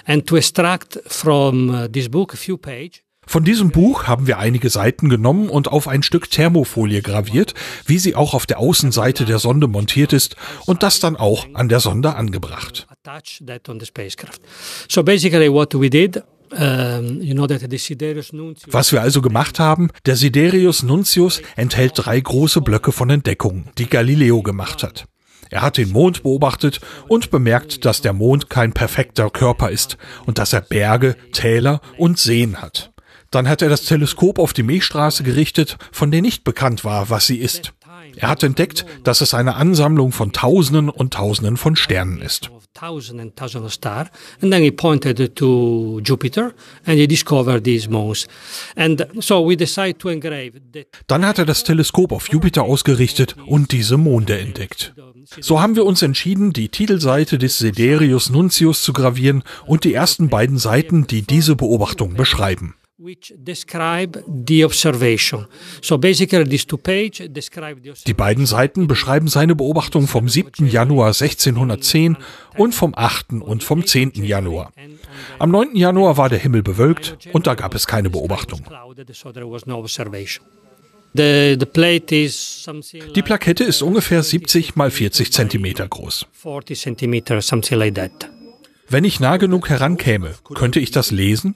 And to extract from uh, this book a few pages Von diesem Buch haben wir einige Seiten genommen und auf ein Stück Thermofolie graviert, wie sie auch auf der Außenseite der Sonde montiert ist und das dann auch an der Sonde angebracht. So basically what we did was wir also gemacht haben, der Siderius Nuntius enthält drei große Blöcke von Entdeckungen, die Galileo gemacht hat. Er hat den Mond beobachtet und bemerkt, dass der Mond kein perfekter Körper ist und dass er Berge, Täler und Seen hat. Dann hat er das Teleskop auf die Milchstraße gerichtet, von der nicht bekannt war, was sie ist. Er hat entdeckt, dass es eine Ansammlung von Tausenden und Tausenden von Sternen ist. Dann hat er das Teleskop auf Jupiter ausgerichtet und diese Monde entdeckt. So haben wir uns entschieden, die Titelseite des Sederius Nuntius zu gravieren und die ersten beiden Seiten, die diese Beobachtung beschreiben. Die beiden Seiten beschreiben seine Beobachtung vom 7. Januar 1610 und vom 8. und vom 10. Januar. Am 9. Januar war der Himmel bewölkt und da gab es keine Beobachtung. Die Plakette ist ungefähr 70 mal 40 Zentimeter groß. Wenn ich nah genug herankäme, könnte ich das lesen?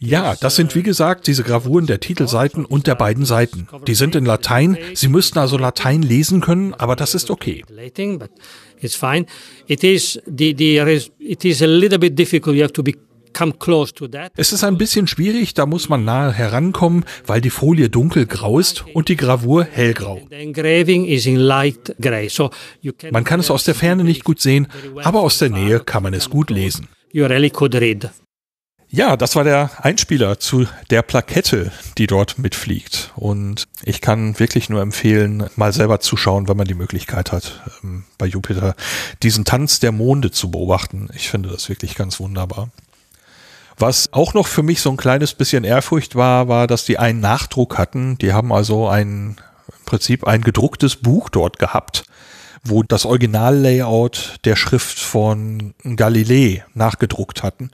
Ja, das sind wie gesagt diese Gravuren der Titelseiten und der beiden Seiten. Die sind in Latein. Sie müssten also Latein lesen können, aber das ist okay. It's fine. It is the, the it is a little bit difficult. You have to be es ist ein bisschen schwierig, da muss man nahe herankommen, weil die Folie dunkelgrau ist und die Gravur hellgrau. Man kann es aus der Ferne nicht gut sehen, aber aus der Nähe kann man es gut lesen. Ja, das war der Einspieler zu der Plakette, die dort mitfliegt. Und ich kann wirklich nur empfehlen, mal selber zuschauen, wenn man die Möglichkeit hat, ähm, bei Jupiter diesen Tanz der Monde zu beobachten. Ich finde das wirklich ganz wunderbar. Was auch noch für mich so ein kleines bisschen Ehrfurcht war, war, dass die einen Nachdruck hatten. Die haben also ein, im Prinzip ein gedrucktes Buch dort gehabt, wo das Originallayout der Schrift von Galilei nachgedruckt hatten.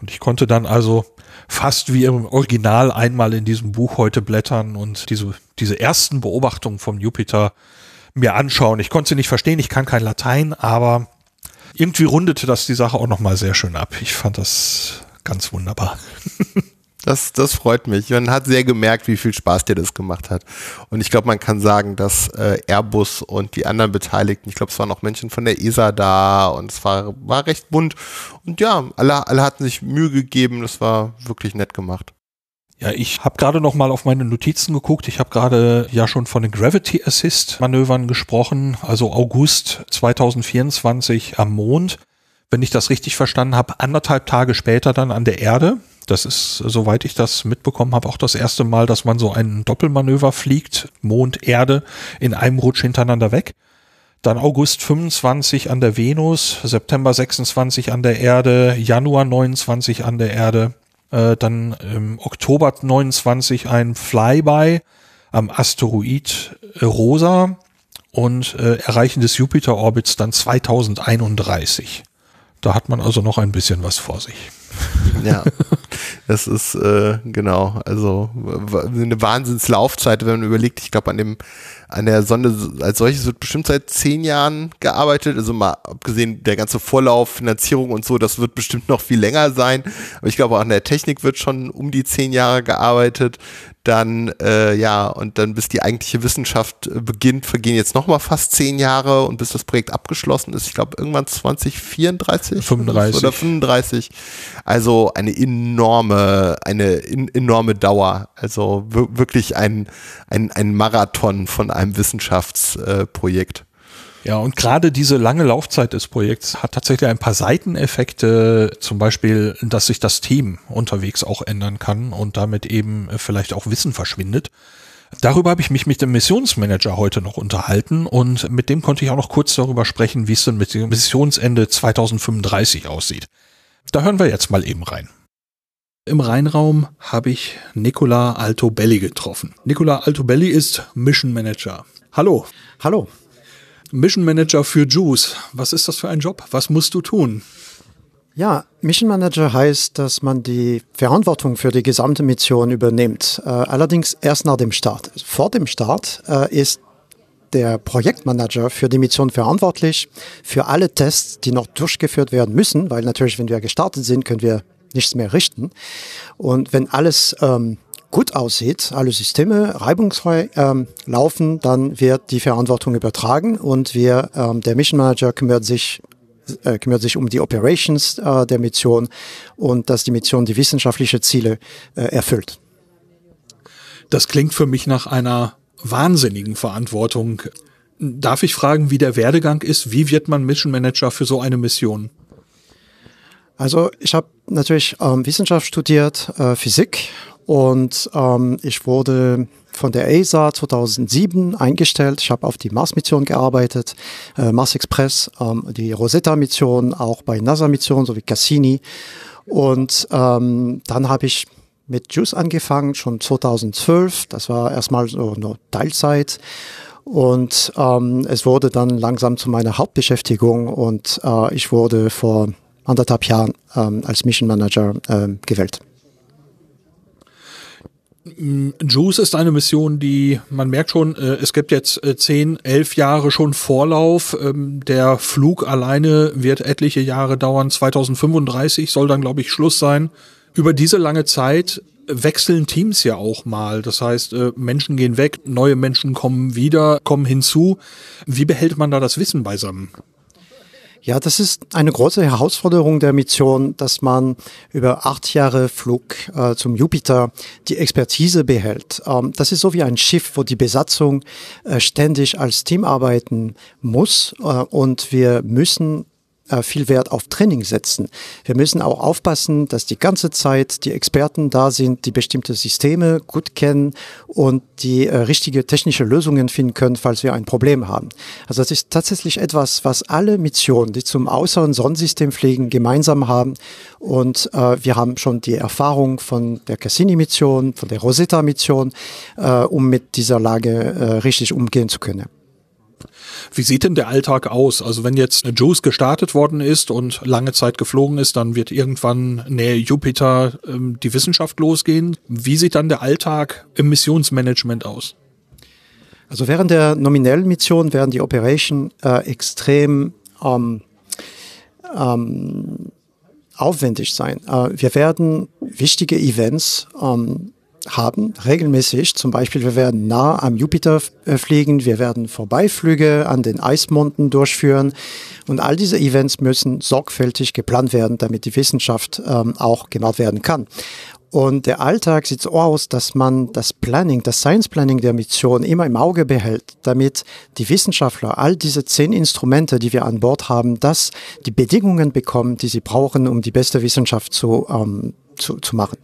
Und ich konnte dann also fast wie im Original einmal in diesem Buch heute blättern und diese, diese ersten Beobachtungen vom Jupiter mir anschauen. Ich konnte sie nicht verstehen, ich kann kein Latein, aber irgendwie rundete das die Sache auch nochmal sehr schön ab. Ich fand das ganz wunderbar. [laughs] Das, das freut mich. Man hat sehr gemerkt, wie viel Spaß dir das gemacht hat. Und ich glaube, man kann sagen, dass äh, Airbus und die anderen Beteiligten, ich glaube, es waren auch Menschen von der ESA da und es war, war recht bunt. Und ja, alle, alle hatten sich Mühe gegeben. Das war wirklich nett gemacht. Ja, ich habe gerade noch mal auf meine Notizen geguckt. Ich habe gerade ja schon von den Gravity Assist Manövern gesprochen, also August 2024 am Mond wenn ich das richtig verstanden habe, anderthalb Tage später dann an der Erde. Das ist, soweit ich das mitbekommen habe, auch das erste Mal, dass man so ein Doppelmanöver fliegt, Mond, Erde, in einem Rutsch hintereinander weg. Dann August 25 an der Venus, September 26 an der Erde, Januar 29 an der Erde, äh, dann im Oktober 29 ein Flyby am Asteroid Rosa und äh, Erreichen des Jupiter-Orbits dann 2031. Da hat man also noch ein bisschen was vor sich. Ja, [laughs] das ist äh, genau, also eine Wahnsinnslaufzeit, wenn man überlegt, ich glaube an dem an der Sonde als solches wird bestimmt seit zehn Jahren gearbeitet, also mal abgesehen der ganze Vorlauf, Finanzierung und so, das wird bestimmt noch viel länger sein, aber ich glaube auch an der Technik wird schon um die zehn Jahre gearbeitet dann äh, ja und dann bis die eigentliche Wissenschaft äh, beginnt, vergehen jetzt noch mal fast zehn Jahre und bis das Projekt abgeschlossen ist, ich glaube irgendwann 2034 35. oder 35. Also eine enorme, eine in, enorme Dauer. Also wirklich ein, ein, ein Marathon von einem Wissenschaftsprojekt. Äh, ja, und gerade diese lange Laufzeit des Projekts hat tatsächlich ein paar Seiteneffekte, zum Beispiel, dass sich das Team unterwegs auch ändern kann und damit eben vielleicht auch Wissen verschwindet. Darüber habe ich mich mit dem Missionsmanager heute noch unterhalten und mit dem konnte ich auch noch kurz darüber sprechen, wie es denn mit dem Missionsende 2035 aussieht. Da hören wir jetzt mal eben rein. Im Rheinraum habe ich Nicola Altobelli getroffen. Nicola Altobelli ist Mission Manager. Hallo. Hallo. Mission Manager für JUICE. Was ist das für ein Job? Was musst du tun? Ja, Mission Manager heißt, dass man die Verantwortung für die gesamte Mission übernimmt. Äh, allerdings erst nach dem Start. Vor dem Start äh, ist der Projektmanager für die Mission verantwortlich für alle Tests, die noch durchgeführt werden müssen, weil natürlich, wenn wir gestartet sind, können wir nichts mehr richten. Und wenn alles ähm, gut aussieht, alle Systeme reibungsfrei ähm, laufen, dann wird die Verantwortung übertragen und wir, ähm, der Mission Manager kümmert sich äh, kümmert sich um die Operations äh, der Mission und dass die Mission die wissenschaftlichen Ziele äh, erfüllt. Das klingt für mich nach einer wahnsinnigen Verantwortung. Darf ich fragen, wie der Werdegang ist? Wie wird man Mission Manager für so eine Mission? Also ich habe natürlich ähm, Wissenschaft studiert, äh, Physik und ähm, ich wurde von der ESA 2007 eingestellt. Ich habe auf die Mars-Mission gearbeitet, äh, Mars Express, ähm, die Rosetta-Mission, auch bei NASA-Missionen sowie Cassini. Und ähm, dann habe ich mit JUICE angefangen, schon 2012. Das war erstmal so nur Teilzeit. Und ähm, es wurde dann langsam zu meiner Hauptbeschäftigung und äh, ich wurde vor anderthalb Jahren ähm, als Mission Manager äh, gewählt. JUICE ist eine Mission, die, man merkt schon, äh, es gibt jetzt äh, zehn, elf Jahre schon Vorlauf. Ähm, der Flug alleine wird etliche Jahre dauern. 2035 soll dann, glaube ich, Schluss sein. Über diese lange Zeit wechseln Teams ja auch mal. Das heißt, äh, Menschen gehen weg, neue Menschen kommen wieder, kommen hinzu. Wie behält man da das Wissen beisammen? Ja, das ist eine große Herausforderung der Mission, dass man über acht Jahre Flug äh, zum Jupiter die Expertise behält. Ähm, das ist so wie ein Schiff, wo die Besatzung äh, ständig als Team arbeiten muss äh, und wir müssen viel Wert auf Training setzen. Wir müssen auch aufpassen, dass die ganze Zeit die Experten da sind, die bestimmte Systeme gut kennen und die äh, richtige technische Lösungen finden können, falls wir ein Problem haben. Also das ist tatsächlich etwas, was alle Missionen, die zum äußeren Sonnensystem fliegen, gemeinsam haben. Und äh, wir haben schon die Erfahrung von der Cassini-Mission, von der Rosetta-Mission, äh, um mit dieser Lage äh, richtig umgehen zu können. Wie sieht denn der Alltag aus? Also wenn jetzt JUICE gestartet worden ist und lange Zeit geflogen ist, dann wird irgendwann nähe Jupiter ähm, die Wissenschaft losgehen. Wie sieht dann der Alltag im Missionsmanagement aus? Also während der nominellen Mission werden die Operation äh, extrem ähm, ähm, aufwendig sein. Äh, wir werden wichtige Events ähm, haben, regelmäßig. Zum Beispiel, wir werden nah am Jupiter äh, fliegen, wir werden Vorbeiflüge an den Eismonden durchführen und all diese Events müssen sorgfältig geplant werden, damit die Wissenschaft ähm, auch gemacht werden kann. Und der Alltag sieht so aus, dass man das Planning, das Science Planning der Mission immer im Auge behält, damit die Wissenschaftler all diese zehn Instrumente, die wir an Bord haben, dass die Bedingungen bekommen, die sie brauchen, um die beste Wissenschaft zu, ähm, zu, zu machen.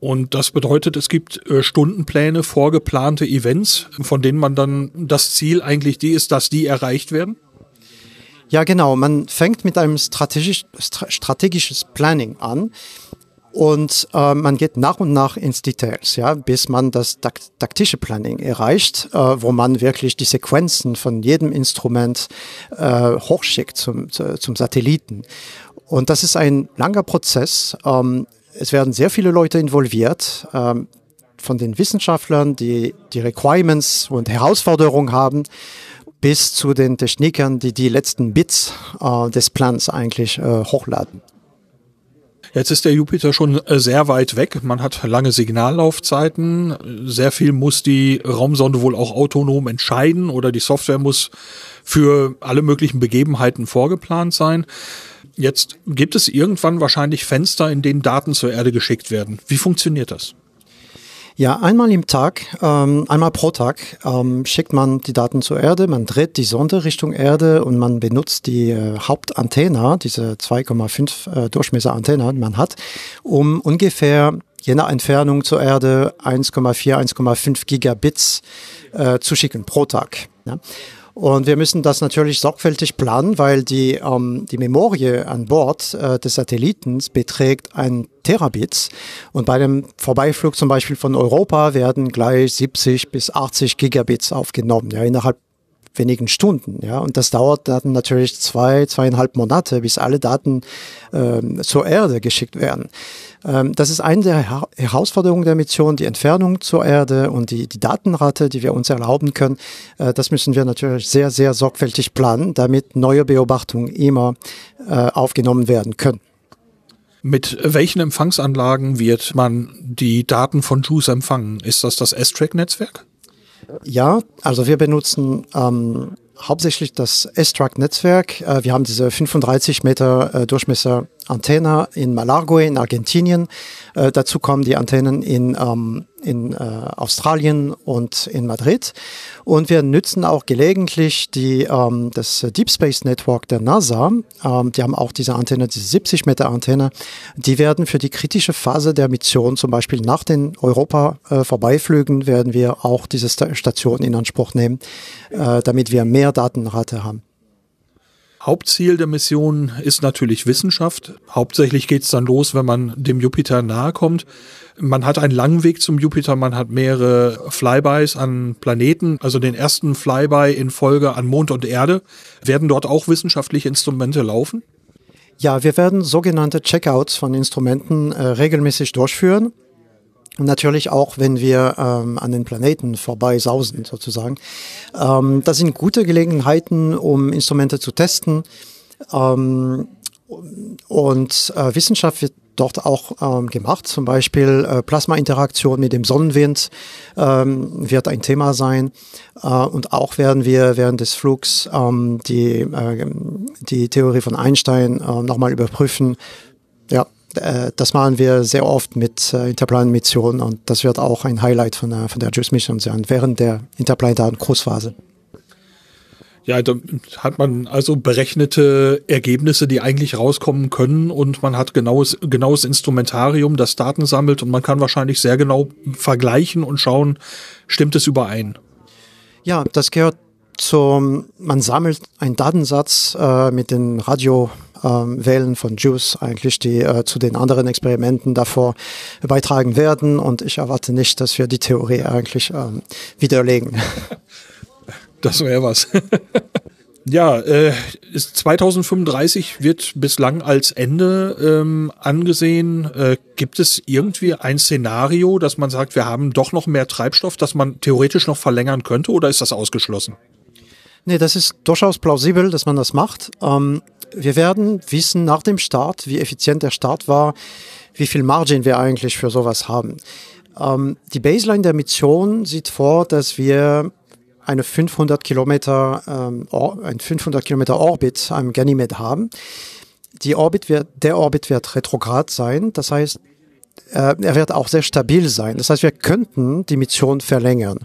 Und das bedeutet, es gibt äh, Stundenpläne, vorgeplante Events, von denen man dann das Ziel eigentlich die ist, dass die erreicht werden? Ja, genau. Man fängt mit einem strategisch, strategisches Planning an und äh, man geht nach und nach ins Details, ja, bis man das taktische Planning erreicht, äh, wo man wirklich die Sequenzen von jedem Instrument äh, hochschickt zum, zum Satelliten. Und das ist ein langer Prozess. Ähm, es werden sehr viele Leute involviert, ähm, von den Wissenschaftlern, die die Requirements und Herausforderungen haben, bis zu den Technikern, die die letzten Bits äh, des Plans eigentlich äh, hochladen. Jetzt ist der Jupiter schon äh, sehr weit weg. Man hat lange Signallaufzeiten. Sehr viel muss die Raumsonde wohl auch autonom entscheiden oder die Software muss für alle möglichen Begebenheiten vorgeplant sein. Jetzt gibt es irgendwann wahrscheinlich Fenster, in denen Daten zur Erde geschickt werden. Wie funktioniert das? Ja, einmal im Tag, ähm, einmal pro Tag ähm, schickt man die Daten zur Erde, man dreht die Sonde Richtung Erde und man benutzt die äh, Hauptantenna, diese 2,5 äh, Durchmesser Antenna, die man hat, um ungefähr je nach Entfernung zur Erde 1,4, 1,5 Gigabits äh, zu schicken pro Tag. Ja. Und wir müssen das natürlich sorgfältig planen, weil die, ähm, die Memorie an Bord äh, des Satellitens beträgt ein Terabits. Und bei dem Vorbeiflug zum Beispiel von Europa werden gleich 70 bis 80 Gigabits aufgenommen, ja, innerhalb wenigen Stunden. Ja, und das dauert dann natürlich zwei, zweieinhalb Monate, bis alle Daten ähm, zur Erde geschickt werden. Ähm, das ist eine der Herausforderungen der Mission, die Entfernung zur Erde und die, die Datenrate, die wir uns erlauben können. Äh, das müssen wir natürlich sehr, sehr sorgfältig planen, damit neue Beobachtungen immer äh, aufgenommen werden können. Mit welchen Empfangsanlagen wird man die Daten von JUICE empfangen? Ist das das S-Track-Netzwerk? Ja, also wir benutzen ähm, hauptsächlich das S-Track-Netzwerk. Äh, wir haben diese 35 Meter äh, Durchmesser Antenne in Malargüe in Argentinien. Äh, dazu kommen die Antennen in, ähm, in äh, Australien und in Madrid. Und wir nützen auch gelegentlich die, ähm, das Deep Space Network der NASA. Ähm, die haben auch diese Antenne, diese 70 Meter Antenne. Die werden für die kritische Phase der Mission, zum Beispiel nach den Europa-Vorbeiflügen, äh, werden wir auch diese Station in Anspruch nehmen, äh, damit wir mehr Datenrate haben. Hauptziel der Mission ist natürlich Wissenschaft. Hauptsächlich geht es dann los, wenn man dem Jupiter nahe kommt. Man hat einen langen Weg zum Jupiter, man hat mehrere Flybys an Planeten, also den ersten Flyby in Folge an Mond und Erde. Werden dort auch wissenschaftliche Instrumente laufen? Ja, wir werden sogenannte Checkouts von Instrumenten äh, regelmäßig durchführen. Natürlich auch, wenn wir ähm, an den Planeten vorbei sausen, sozusagen. Ähm, das sind gute Gelegenheiten, um Instrumente zu testen. Ähm, und äh, Wissenschaft wird dort auch ähm, gemacht. Zum Beispiel äh, Plasmainteraktion mit dem Sonnenwind ähm, wird ein Thema sein. Äh, und auch werden wir während des Flugs ähm, die, äh, die Theorie von Einstein äh, nochmal überprüfen. Ja, äh, das machen wir sehr oft mit äh, Interplanetmissionen und das wird auch ein Highlight von der, von der JUICE Mission sein, während der interplanetaren Großphase. Ja, da hat man also berechnete Ergebnisse, die eigentlich rauskommen können und man hat genaues, genaues Instrumentarium, das Daten sammelt und man kann wahrscheinlich sehr genau vergleichen und schauen, stimmt es überein? Ja, das gehört zum, man sammelt einen Datensatz äh, mit den Radio ähm, Wählen von Juice eigentlich, die äh, zu den anderen Experimenten davor beitragen werden. Und ich erwarte nicht, dass wir die Theorie eigentlich ähm, widerlegen. [laughs] Das wäre was. [laughs] ja, äh, 2035 wird bislang als Ende ähm, angesehen. Äh, gibt es irgendwie ein Szenario, dass man sagt, wir haben doch noch mehr Treibstoff, dass man theoretisch noch verlängern könnte, oder ist das ausgeschlossen? Nee, das ist durchaus plausibel, dass man das macht. Ähm, wir werden wissen nach dem Start, wie effizient der Start war, wie viel Margin wir eigentlich für sowas haben. Ähm, die Baseline der Mission sieht vor, dass wir eine 500 Kilometer, ähm, ein 500 Kilometer Orbit am Ganymed haben. Die Orbit wird, der Orbit wird retrograd sein. Das heißt, äh, er wird auch sehr stabil sein. Das heißt, wir könnten die Mission verlängern.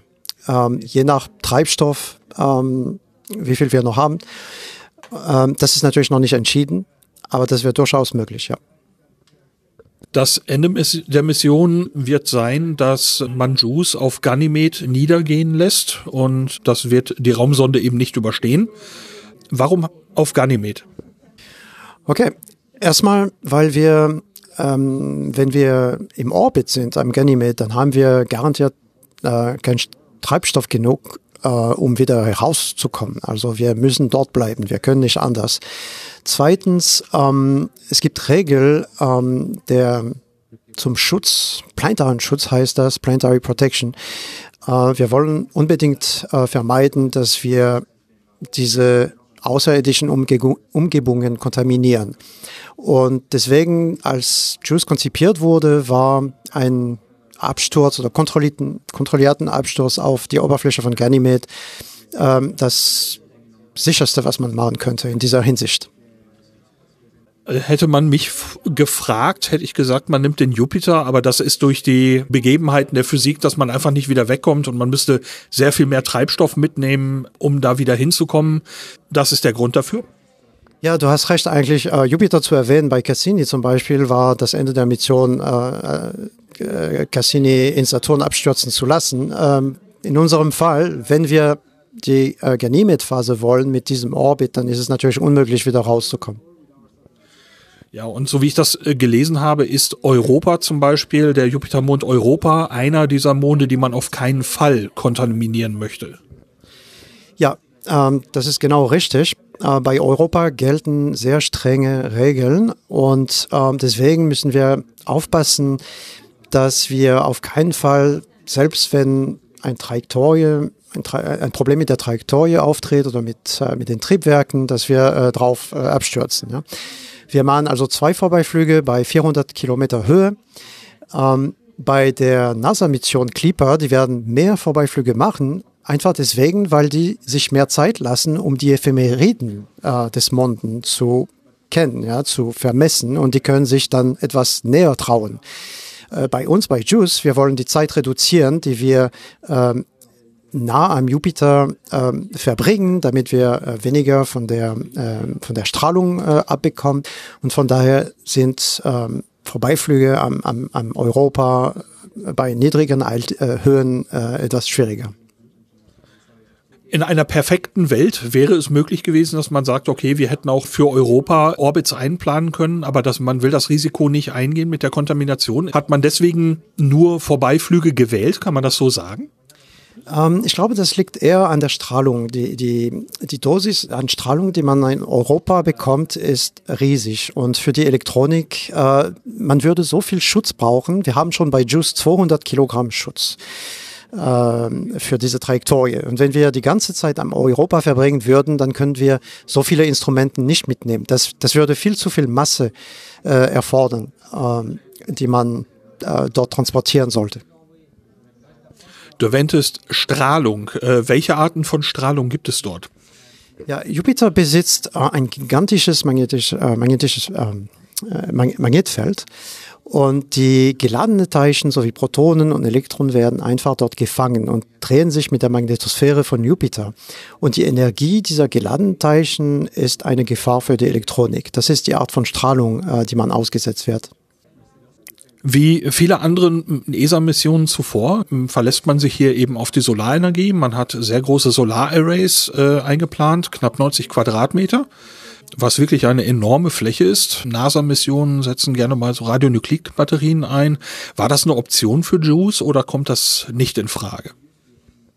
Ähm, je nach Treibstoff, ähm, wie viel wir noch haben. Ähm, das ist natürlich noch nicht entschieden, aber das wird durchaus möglich, ja. Das Ende der Mission wird sein, dass man Juice auf Ganymed niedergehen lässt und das wird die Raumsonde eben nicht überstehen. Warum auf Ganymed? Okay, erstmal, weil wir, ähm, wenn wir im Orbit sind am Ganymed, dann haben wir garantiert äh, keinen Treibstoff genug, äh, um wieder herauszukommen. Also wir müssen dort bleiben, wir können nicht anders. Zweitens, ähm, es gibt Regel ähm, der zum Schutz, planetaren Schutz heißt das, Planetary Protection. Äh, wir wollen unbedingt äh, vermeiden, dass wir diese außerirdischen Umge Umgebungen kontaminieren. Und deswegen, als JUICE konzipiert wurde, war ein Absturz oder kontrollierten, kontrollierten Absturz auf die Oberfläche von Ganymed ähm, das sicherste, was man machen könnte in dieser Hinsicht. Hätte man mich gefragt, hätte ich gesagt, man nimmt den Jupiter, aber das ist durch die Begebenheiten der Physik, dass man einfach nicht wieder wegkommt und man müsste sehr viel mehr Treibstoff mitnehmen, um da wieder hinzukommen. Das ist der Grund dafür. Ja, du hast recht, eigentlich äh, Jupiter zu erwähnen. Bei Cassini zum Beispiel war das Ende der Mission äh, äh, Cassini in Saturn abstürzen zu lassen. Ähm, in unserem Fall, wenn wir die äh, Ganymed-Phase wollen mit diesem Orbit, dann ist es natürlich unmöglich, wieder rauszukommen. Ja, und so wie ich das äh, gelesen habe, ist Europa zum Beispiel, der Jupitermond Europa, einer dieser Monde, die man auf keinen Fall kontaminieren möchte. Ja, ähm, das ist genau richtig. Äh, bei Europa gelten sehr strenge Regeln und ähm, deswegen müssen wir aufpassen, dass wir auf keinen Fall, selbst wenn ein Trajektorie ein, ein, Problem mit der Trajektorie auftritt oder mit, äh, mit den Triebwerken, dass wir äh, drauf äh, abstürzen. Ja. Wir machen also zwei Vorbeiflüge bei 400 Kilometer Höhe. Ähm, bei der NASA-Mission Clipper, die werden mehr Vorbeiflüge machen, einfach deswegen, weil die sich mehr Zeit lassen, um die Ephemeriden äh, des Monden zu kennen, ja, zu vermessen und die können sich dann etwas näher trauen. Äh, bei uns, bei JUICE, wir wollen die Zeit reduzieren, die wir ähm, nah am Jupiter ähm, verbringen, damit wir äh, weniger von der, äh, von der Strahlung äh, abbekommen. Und von daher sind ähm, Vorbeiflüge am, am, am Europa bei niedrigen Alt äh, Höhen äh, etwas schwieriger. In einer perfekten Welt wäre es möglich gewesen, dass man sagt, okay, wir hätten auch für Europa Orbits einplanen können, aber dass man will das Risiko nicht eingehen mit der Kontamination. Hat man deswegen nur Vorbeiflüge gewählt? Kann man das so sagen? Ähm, ich glaube, das liegt eher an der Strahlung. Die, die, die Dosis an Strahlung, die man in Europa bekommt, ist riesig. Und für die Elektronik, äh, man würde so viel Schutz brauchen. Wir haben schon bei JUICE 200 Kilogramm Schutz für diese Trajektorie. Und wenn wir die ganze Zeit am Europa verbringen würden, dann können wir so viele Instrumente nicht mitnehmen. Das, das würde viel zu viel Masse äh, erfordern, ähm, die man äh, dort transportieren sollte. Du erwähntest Strahlung. Äh, welche Arten von Strahlung gibt es dort? Ja, Jupiter besitzt äh, ein gigantisches magnetisch, äh, magnetisches ähm, äh, Magnetfeld und die geladenen Teilchen sowie Protonen und Elektronen werden einfach dort gefangen und drehen sich mit der Magnetosphäre von Jupiter. Und die Energie dieser geladenen Teilchen ist eine Gefahr für die Elektronik. Das ist die Art von Strahlung, äh, die man ausgesetzt wird. Wie viele andere ESA-Missionen zuvor verlässt man sich hier eben auf die Solarenergie. Man hat sehr große Solararrays äh, eingeplant, knapp 90 Quadratmeter, was wirklich eine enorme Fläche ist. NASA-Missionen setzen gerne mal so Radionukleidbatterien ein. War das eine Option für JUICE oder kommt das nicht in Frage?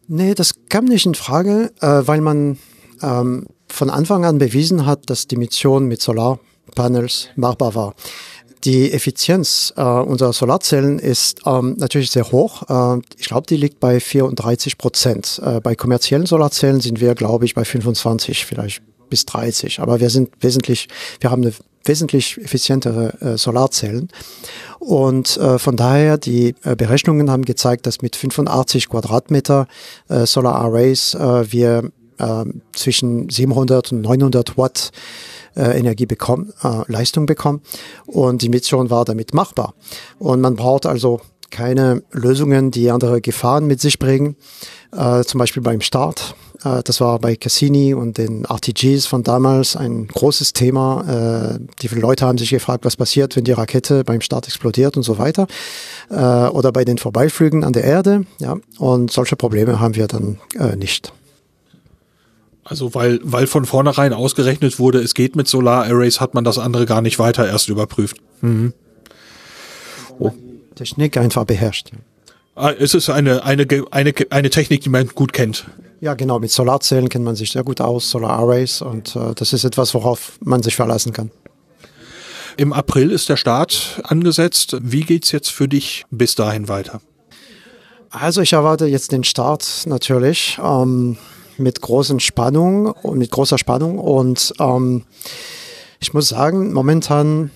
Nee, das kam nicht in Frage, äh, weil man ähm, von Anfang an bewiesen hat, dass die Mission mit Solarpanels machbar war. Die Effizienz äh, unserer Solarzellen ist ähm, natürlich sehr hoch. Äh, ich glaube, die liegt bei 34 Prozent. Äh, bei kommerziellen Solarzellen sind wir, glaube ich, bei 25, vielleicht bis 30. Aber wir sind wesentlich, wir haben eine wesentlich effizientere äh, Solarzellen. Und äh, von daher, die äh, Berechnungen haben gezeigt, dass mit 85 Quadratmeter äh, Solar Arrays äh, wir äh, zwischen 700 und 900 Watt äh, Energie bekommen, Leistung bekommen. Und die Mission war damit machbar. Und man braucht also keine Lösungen, die andere Gefahren mit sich bringen. Zum Beispiel beim Start. Äh, das war bei Cassini und den RTGs von damals ein großes Thema. Äh, die Leute haben sich gefragt, was passiert, wenn die Rakete beim Start explodiert und so weiter. Äh, oder bei den Vorbeiflügen an der Erde. Ja. Und solche Probleme haben wir dann nicht. Also weil, weil von vornherein ausgerechnet wurde, es geht mit Solar-Arrays, hat man das andere gar nicht weiter erst überprüft. Mhm. Oh. Technik einfach beherrscht. Ah, es ist eine, eine, eine, eine Technik, die man gut kennt. Ja, genau. Mit Solarzellen kennt man sich sehr gut aus, Solar-Arrays. Und äh, das ist etwas, worauf man sich verlassen kann. Im April ist der Start angesetzt. Wie geht's jetzt für dich bis dahin weiter? Also ich erwarte jetzt den Start natürlich. Ähm, mit großen Spannung und mit großer Spannung. Und ähm, ich muss sagen, momentan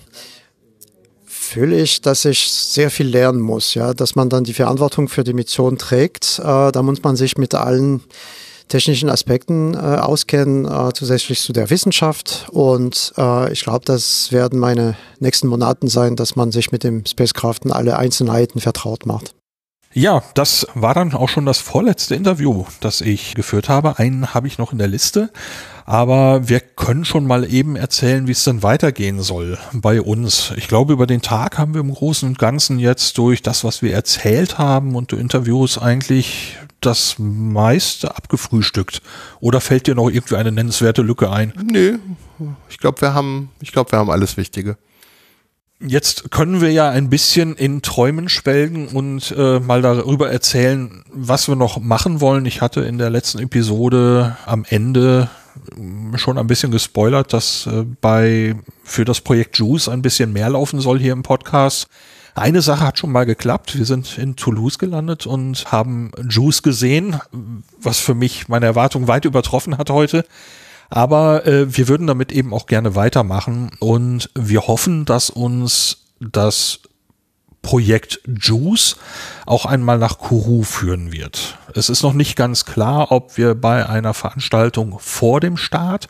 fühle ich, dass ich sehr viel lernen muss, ja, dass man dann die Verantwortung für die Mission trägt. Äh, da muss man sich mit allen technischen Aspekten äh, auskennen, äh, zusätzlich zu der Wissenschaft. Und äh, ich glaube, das werden meine nächsten Monaten sein, dass man sich mit dem Spacecraft in alle Einzelheiten vertraut macht. Ja, das war dann auch schon das vorletzte Interview, das ich geführt habe. Einen habe ich noch in der Liste, aber wir können schon mal eben erzählen, wie es dann weitergehen soll bei uns. Ich glaube, über den Tag haben wir im Großen und Ganzen jetzt durch das, was wir erzählt haben und Interviews eigentlich das meiste abgefrühstückt. Oder fällt dir noch irgendwie eine nennenswerte Lücke ein? Nö, ich glaube, wir haben, ich glaube, wir haben alles Wichtige. Jetzt können wir ja ein bisschen in Träumen schwelgen und äh, mal darüber erzählen, was wir noch machen wollen. Ich hatte in der letzten Episode am Ende mm, schon ein bisschen gespoilert, dass äh, bei für das Projekt Juice ein bisschen mehr laufen soll hier im Podcast. Eine Sache hat schon mal geklappt. Wir sind in Toulouse gelandet und haben Juice gesehen, was für mich meine Erwartung weit übertroffen hat heute. Aber äh, wir würden damit eben auch gerne weitermachen und wir hoffen, dass uns das Projekt Juice auch einmal nach Kourou führen wird. Es ist noch nicht ganz klar, ob wir bei einer Veranstaltung vor dem Start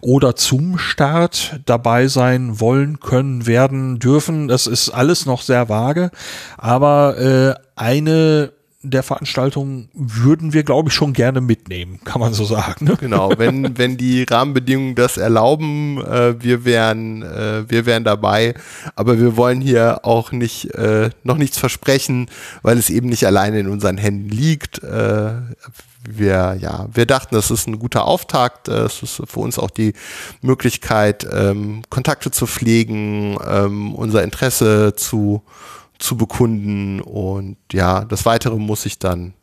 oder zum Start dabei sein wollen, können, werden, dürfen. Das ist alles noch sehr vage, aber äh, eine der Veranstaltung würden wir, glaube ich, schon gerne mitnehmen, kann man so sagen. Ne? Genau, wenn, [laughs] wenn die Rahmenbedingungen das erlauben, äh, wir wären, äh, wir wären dabei, aber wir wollen hier auch nicht, äh, noch nichts versprechen, weil es eben nicht alleine in unseren Händen liegt. Äh, wir, ja, wir dachten, das ist ein guter Auftakt. Es ist für uns auch die Möglichkeit, ähm, Kontakte zu pflegen, ähm, unser Interesse zu zu bekunden und ja, das weitere muss ich dann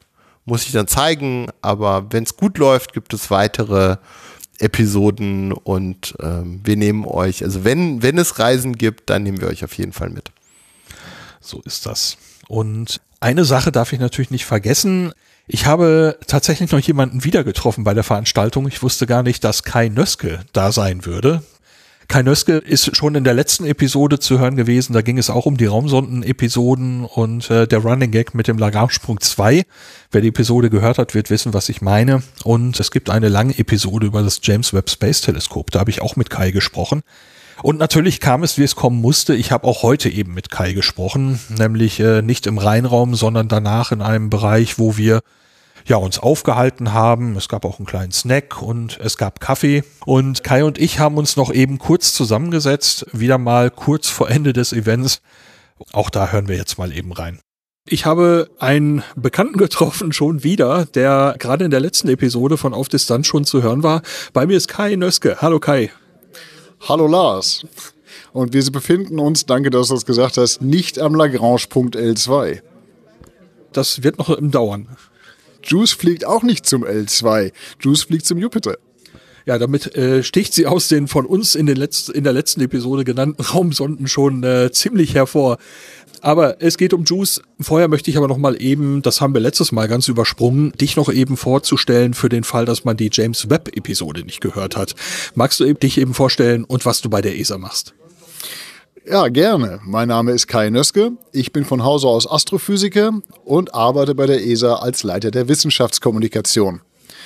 muss ich dann zeigen, aber wenn es gut läuft, gibt es weitere Episoden und ähm, wir nehmen euch, also wenn wenn es Reisen gibt, dann nehmen wir euch auf jeden Fall mit. So ist das. Und eine Sache darf ich natürlich nicht vergessen. Ich habe tatsächlich noch jemanden wieder getroffen bei der Veranstaltung. Ich wusste gar nicht, dass Kai Nöske da sein würde. Kai Nöske ist schon in der letzten Episode zu hören gewesen. Da ging es auch um die Raumsonden-Episoden und äh, der Running Gag mit dem Lagrange-Sprung 2. Wer die Episode gehört hat, wird wissen, was ich meine. Und es gibt eine lange Episode über das James Webb Space Teleskop. Da habe ich auch mit Kai gesprochen. Und natürlich kam es, wie es kommen musste. Ich habe auch heute eben mit Kai gesprochen, nämlich äh, nicht im Rheinraum, sondern danach in einem Bereich, wo wir ja, uns aufgehalten haben. Es gab auch einen kleinen Snack und es gab Kaffee. Und Kai und ich haben uns noch eben kurz zusammengesetzt, wieder mal kurz vor Ende des Events. Auch da hören wir jetzt mal eben rein. Ich habe einen Bekannten getroffen, schon wieder, der gerade in der letzten Episode von Auf Distanz schon zu hören war. Bei mir ist Kai Nöske. Hallo Kai. Hallo Lars. Und wir befinden uns, danke, dass du das gesagt hast, nicht am Lagrange-Punkt L2. Das wird noch dauern. Juice fliegt auch nicht zum L2. Juice fliegt zum Jupiter. Ja, damit äh, sticht sie aus den von uns in, den Letz in der letzten Episode genannten Raumsonden schon äh, ziemlich hervor. Aber es geht um Juice. Vorher möchte ich aber noch mal eben, das haben wir letztes Mal ganz übersprungen, dich noch eben vorzustellen für den Fall, dass man die James Webb Episode nicht gehört hat. Magst du eben, dich eben vorstellen und was du bei der ESA machst? Ja, gerne. Mein Name ist Kai Nöske. Ich bin von Hause aus Astrophysiker und arbeite bei der ESA als Leiter der Wissenschaftskommunikation.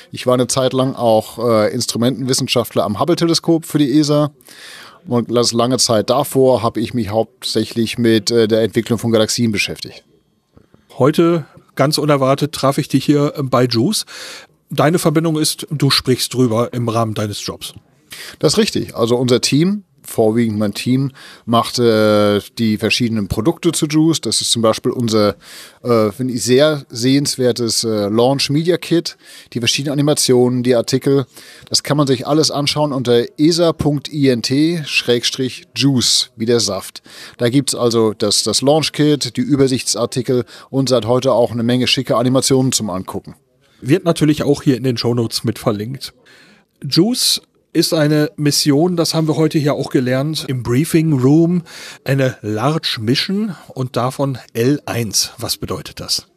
Ich war eine Zeit lang auch äh, Instrumentenwissenschaftler am Hubble-Teleskop für die ESA. Und lange Zeit davor habe ich mich hauptsächlich mit äh, der Entwicklung von Galaxien beschäftigt. Heute, ganz unerwartet, traf ich dich hier bei JUICE. Deine Verbindung ist, du sprichst drüber im Rahmen deines Jobs. Das ist richtig. Also unser Team vorwiegend mein Team macht äh, die verschiedenen Produkte zu Juice. Das ist zum Beispiel unser, äh, finde ich, sehr sehenswertes äh, Launch Media Kit. Die verschiedenen Animationen, die Artikel, das kann man sich alles anschauen unter esa.int-juice, wie der Saft. Da gibt's also das, das Launch Kit, die Übersichtsartikel und seit heute auch eine Menge schicke Animationen zum Angucken. Wird natürlich auch hier in den Shownotes mit verlinkt. Juice ist eine Mission, das haben wir heute hier auch gelernt, im Briefing Room, eine Large Mission und davon L1. Was bedeutet das?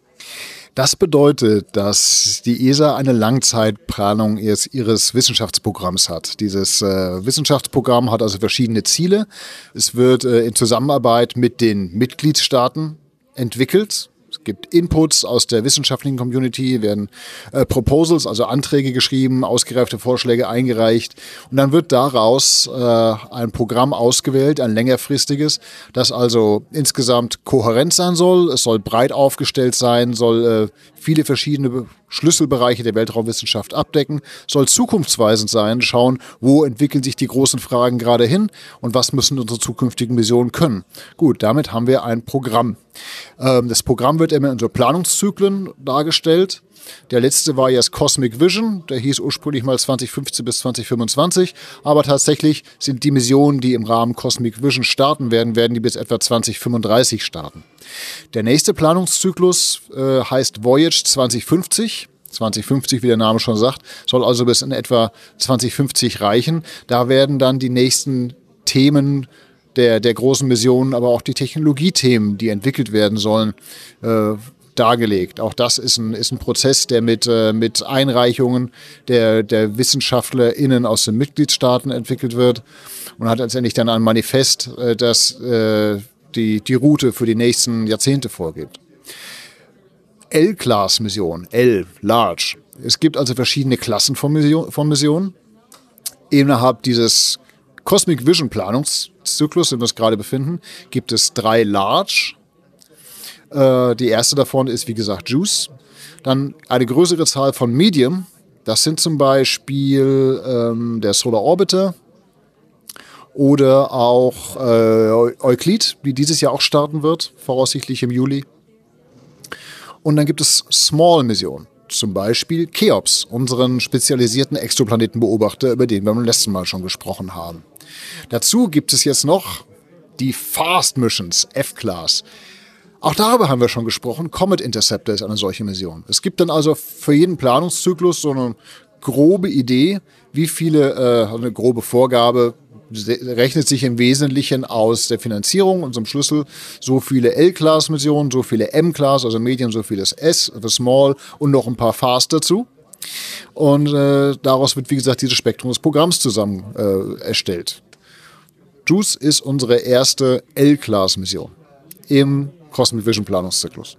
Das bedeutet, dass die ESA eine Langzeitplanung ihres, Wissenschaftsprogramms hat. Dieses äh, Wissenschaftsprogramm hat also verschiedene Ziele. Es wird äh, in Zusammenarbeit mit den Mitgliedstaaten entwickelt. Es gibt Inputs aus der wissenschaftlichen Community, werden äh, Proposals, also Anträge geschrieben, ausgereifte Vorschläge eingereicht. Und dann wird daraus äh, ein Programm ausgewählt, ein längerfristiges, das also insgesamt kohärent sein soll, es soll breit aufgestellt sein, soll äh, viele verschiedene Schlüsselbereiche der Weltraumwissenschaft abdecken, soll zukunftsweisend sein, schauen, wo entwickeln sich die großen Fragen gerade hin und was müssen unsere zukünftigen Missionen können. Gut, damit haben wir ein Programm. Ähm, das Programm wird immer in so Planungszyklen dargestellt. Der letzte war jetzt Cosmic Vision, der hieß ursprünglich mal 2015 bis 2025, aber tatsächlich sind die Missionen, die im Rahmen Cosmic Vision starten werden, werden die bis etwa 2035 starten. Der nächste Planungszyklus äh, heißt Voyage 2050. 2050, wie der Name schon sagt, soll also bis in etwa 2050 reichen. Da werden dann die nächsten Themen der, der großen Missionen, aber auch die Technologiethemen, die entwickelt werden sollen, äh, dargelegt. Auch das ist ein, ist ein Prozess, der mit, äh, mit Einreichungen der, der WissenschaftlerInnen aus den Mitgliedstaaten entwickelt wird und hat letztendlich dann ein Manifest, äh, das äh, die, die Route für die nächsten Jahrzehnte vorgibt. L-Class-Mission, L, Large. Es gibt also verschiedene Klassen von, Mission, von Missionen. Innerhalb dieses Cosmic Vision Planungszyklus, in dem wir uns gerade befinden, gibt es drei Large. Äh, die erste davon ist, wie gesagt, Juice. Dann eine größere Zahl von Medium. Das sind zum Beispiel ähm, der Solar Orbiter oder auch äh, Euclid, die dieses Jahr auch starten wird, voraussichtlich im Juli. Und dann gibt es Small-Missionen. Zum Beispiel Cheops, unseren spezialisierten Exoplanetenbeobachter, über den wir beim letzten Mal schon gesprochen haben. Dazu gibt es jetzt noch die Fast Missions, F-Class. Auch darüber haben wir schon gesprochen. Comet Interceptor ist eine solche Mission. Es gibt dann also für jeden Planungszyklus so eine grobe Idee, wie viele, äh, eine grobe Vorgabe, rechnet sich im Wesentlichen aus der Finanzierung, unserem Schlüssel, so viele L-Class-Missionen, so viele M-Class, also Medium, so vieles S, also Small und noch ein paar Fast dazu. Und äh, daraus wird, wie gesagt, dieses Spektrum des Programms zusammen äh, erstellt. JUICE ist unsere erste L-Class-Mission im Cosmic Vision Planungszyklus.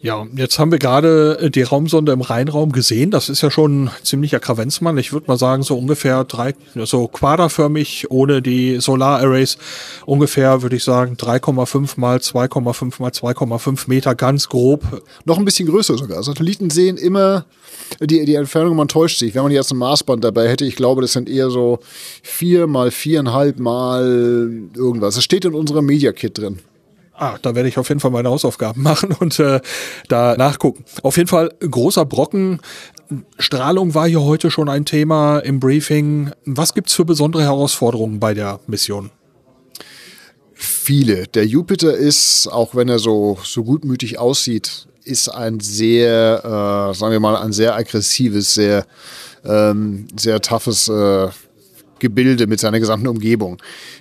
Ja, jetzt haben wir gerade äh, die Raumsonde im Rheinraum gesehen. Das ist ja schon ein ziemlicher Kravenzmann. Ich würde mal sagen, so ungefähr drei, so quaderförmig ohne die Solararrays. Ungefähr, würde ich sagen, 3,5 mal 2,5 mal 2,5 Meter ganz grob. Noch ein bisschen größer sogar. Satelliten sehen immer die, die Entfernung, man täuscht sich. Wenn man jetzt ein Maßband dabei hätte, ich glaube, das sind eher so vier mal viereinhalb mal irgendwas. Das steht in unserem Media Kit drin. Ah, da werde ich auf jeden Fall meine Hausaufgaben [laughs] machen und äh, da nachgucken. Auf jeden Fall großer Brocken. Strahlung war hier heute schon ein Thema im Briefing. Was gibt's für besondere Herausforderungen bei der Mission? Viele. Der Jupiter ist, auch wenn er so, so gutmütig aussieht, ist ein sehr, äh, sagen wir mal, ein sehr aggressives, sehr, ähm, sehr toughes äh, Gebilde mit seiner gesamten Umgebung.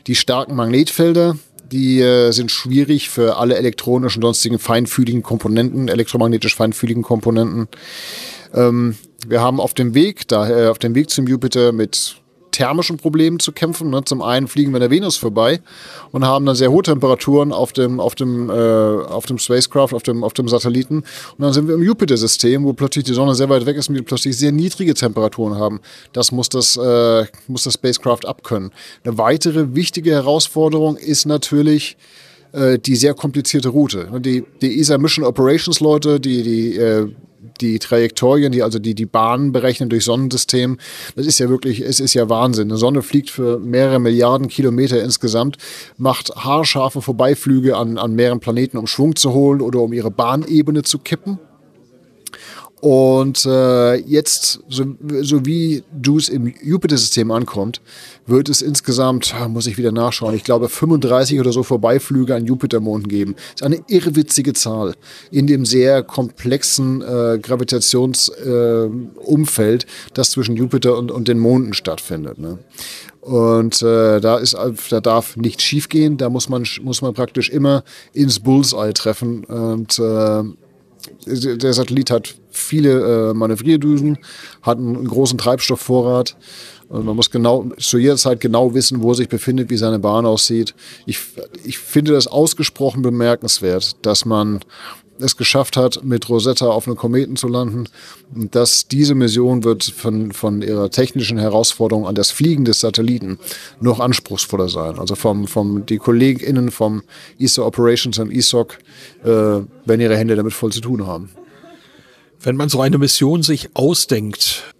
Die starken Magnetfelder, die äh, sind schwierig für alle elektronischen sonstigen feinfühligen Komponenten, elektromagnetisch feinfühligen Komponenten. Ähm, wir haben auf dem Weg, da, äh, auf dem Weg zum Jupiter mit thermischen Problemen zu kämpfen. Ne? Zum einen fliegen wir an der Venus vorbei und haben dann sehr hohe Temperaturen auf dem, auf dem, äh, auf dem Spacecraft, auf dem, auf dem Satelliten. Und dann sind wir im Jupiter-System, wo plötzlich die Sonne sehr weit weg ist und wir plötzlich sehr niedrige Temperaturen haben. Das muss das, äh, muss das Spacecraft abkönnen. Eine weitere wichtige Herausforderung ist natürlich, äh, die sehr komplizierte Route. Die, die ESA Mission Operations Leute, die, die äh, die Trajektorien, die also die, die Bahnen berechnen durch Sonnensystem, das ist ja wirklich, es ist ja Wahnsinn. Eine Sonne fliegt für mehrere Milliarden Kilometer insgesamt, macht haarscharfe Vorbeiflüge an, an mehreren Planeten, um Schwung zu holen oder um ihre Bahnebene zu kippen. Und äh, jetzt, so, so wie Juice im Jupiter-System ankommt, wird es insgesamt, muss ich wieder nachschauen, ich glaube 35 oder so Vorbeiflüge an Jupitermonden geben. Das ist eine irrwitzige Zahl in dem sehr komplexen äh, Gravitationsumfeld, äh, das zwischen Jupiter und, und den Monden stattfindet. Ne? Und äh, da ist, da darf nichts schiefgehen. Da muss man muss man praktisch immer ins Bullseye treffen und äh, der Satellit hat viele äh, Manövrierdusen, hat einen großen Treibstoffvorrat. Und man muss genau zu jeder Zeit genau wissen, wo er sich befindet, wie seine Bahn aussieht. Ich, ich finde das ausgesprochen bemerkenswert, dass man es geschafft hat, mit Rosetta auf einem Kometen zu landen. Und dass diese Mission wird von, von ihrer technischen Herausforderung an das Fliegen des Satelliten noch anspruchsvoller sein. Also vom, vom, die KollegInnen vom ESA Operations und ESOC äh, werden ihre Hände damit voll zu tun haben. Wenn man so eine Mission sich ausdenkt,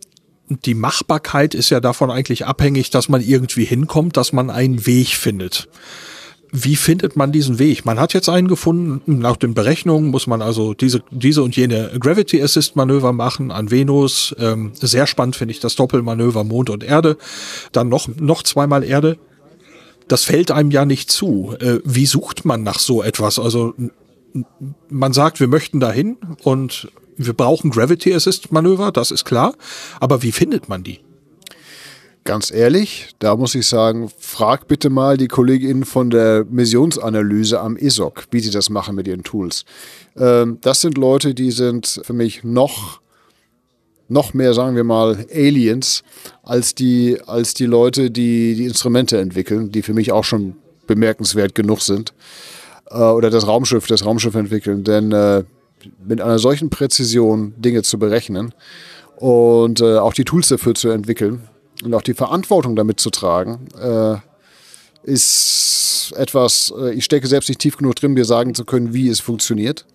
die Machbarkeit ist ja davon eigentlich abhängig, dass man irgendwie hinkommt, dass man einen Weg findet. Wie findet man diesen Weg? Man hat jetzt einen gefunden, nach den Berechnungen muss man also diese, diese und jene Gravity Assist Manöver machen an Venus. Ähm, sehr spannend finde ich das Doppelmanöver Mond und Erde. Dann noch, noch zweimal Erde. Das fällt einem ja nicht zu. Äh, wie sucht man nach so etwas? Also man sagt, wir möchten dahin und wir brauchen Gravity Assist Manöver, das ist klar. Aber wie findet man die? Ganz ehrlich, da muss ich sagen, frag bitte mal die KollegInnen von der Missionsanalyse am ISOC, wie sie das machen mit ihren Tools. Ähm, das sind Leute, die sind für mich noch, noch mehr, sagen wir mal, Aliens, als die, als die Leute, die die Instrumente entwickeln, die für mich auch schon bemerkenswert genug sind. Äh, oder das Raumschiff, das Raumschiff entwickeln. Denn äh, mit einer solchen Präzision Dinge zu berechnen und äh, auch die Tools dafür zu entwickeln, und auch die Verantwortung damit zu tragen, äh, ist etwas, äh, ich stecke selbst nicht tief genug drin, mir sagen zu können, wie es funktioniert.